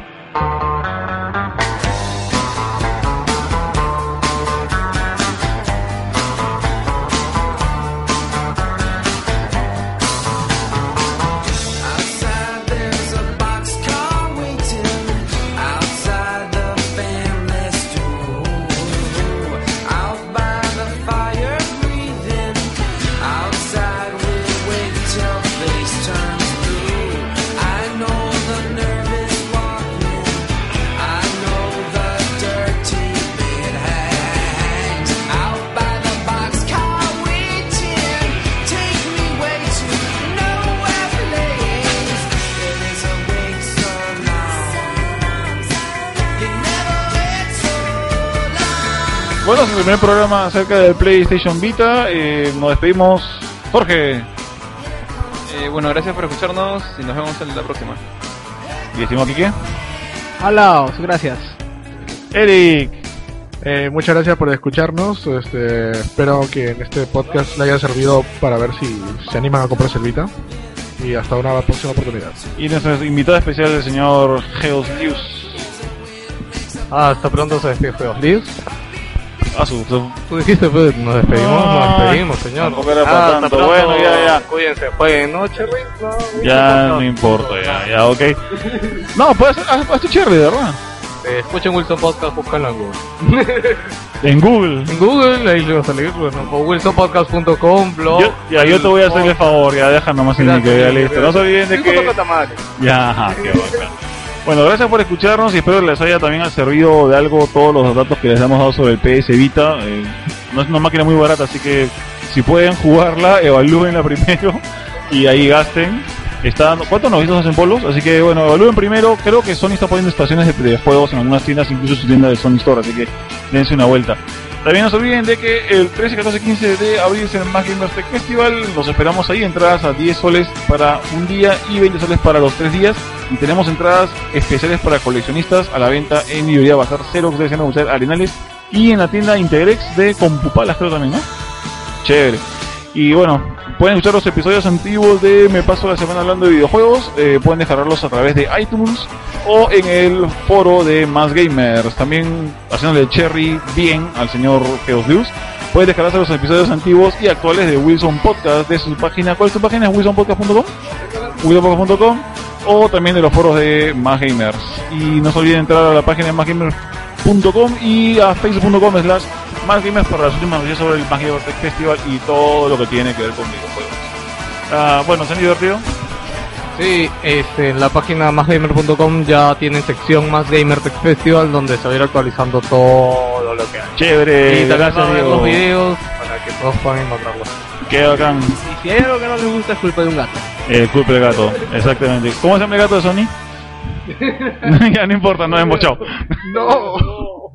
Bueno, es el primer programa acerca del PlayStation Vita. Eh, nos despedimos. Jorge, Eh, bueno, gracias por escucharnos y nos vemos en la próxima. y estimado Quique. Hola, gracias. Eric, Eh, muchas gracias por escucharnos. Este, espero que en este podcast le haya servido para ver si se animan a comprarse el Vita. Y hasta una próxima oportunidad. y nuestro invitado especial, el señor Geos News. Ah, hasta pronto se despide Juegos Live. Ah, su, Tú dijiste, pues, nos despedimos, Ah, nos despedimos, señor. tampoco era para Ah, hasta tanto. pronto. Bueno, ya, ya. Cuídense, jueguen, ¿no, Cherry? No, ya no, no importa, ya, ya, ok. No, puedes hacer haz tu cherry, ¿verdad? Eh, escuchen Wilson Podcast, búscanlo en Google. En Google. En Google, ahí le va a salir, bueno, o wilsonpodcast.com, blog. Yo, ya, yo te voy a hacer el favor, ya deja nomás en Gracias, que ya listo. No se olviden de que. Ya, ajá, qué bacán. Bueno, gracias por escucharnos y espero que les haya también servido de algo todos los datos que les hemos dado sobre el PS Vita. Eh, no es una máquina muy barata, así que si pueden jugarla, evalúenla primero y ahí gasten. Está ¿Cuántos novitos hacen polos? Así que bueno, evalúen primero. Creo que Sony está poniendo estaciones de, de juegos en algunas tiendas, incluso su tienda de Sony Store, así que dense una vuelta. También no se olviden de que el 13, 14, 15 de abril es el Más Gamers Tech Festival. Los esperamos ahí, entradas a 10 soles para un día y 20 soles para los 3 días. Y tenemos entradas especiales para coleccionistas a la venta en librería Bazar Xerox de Musical Arenales y en la tienda Integrex de Compupalas, creo también, ¿no? Chévere. Y bueno, pueden escuchar los episodios antiguos de Me Paso la Semana hablando de videojuegos. eh, pueden descargarlos a través de iTunes o en el foro de Más Gamers. También haciéndole cherry bien al señor Geos News. Pueden descargarse los episodios antiguos y actuales de Wilson Podcast de su página. ¿Cuál es su página? wilsonpodcast.com. wilsonpodcast.com o también de los foros de Más Gamers. Y no se olviden entrar a la página de másgamers.com y a facebook.com slash Más Gamers para las últimas noticias sobre el Más Gamer Tech Festival y todo lo que tiene que ver con videojuegos. Ah, bueno, ¿se han divertido? Sí, este, en la página másgamer.com ya tienen sección Más Gamer Tech Festival donde se va a ir actualizando todo lo que hay. Chévere, y también gracias los videos para que todos puedan encontrarlos. Qué bacán. Y si hay algo que no les gusta es culpa de un gato. El culpa del gato, exactamente. ¿Cómo se llama el gato de Sony? ya no importa, no hemos chao. No.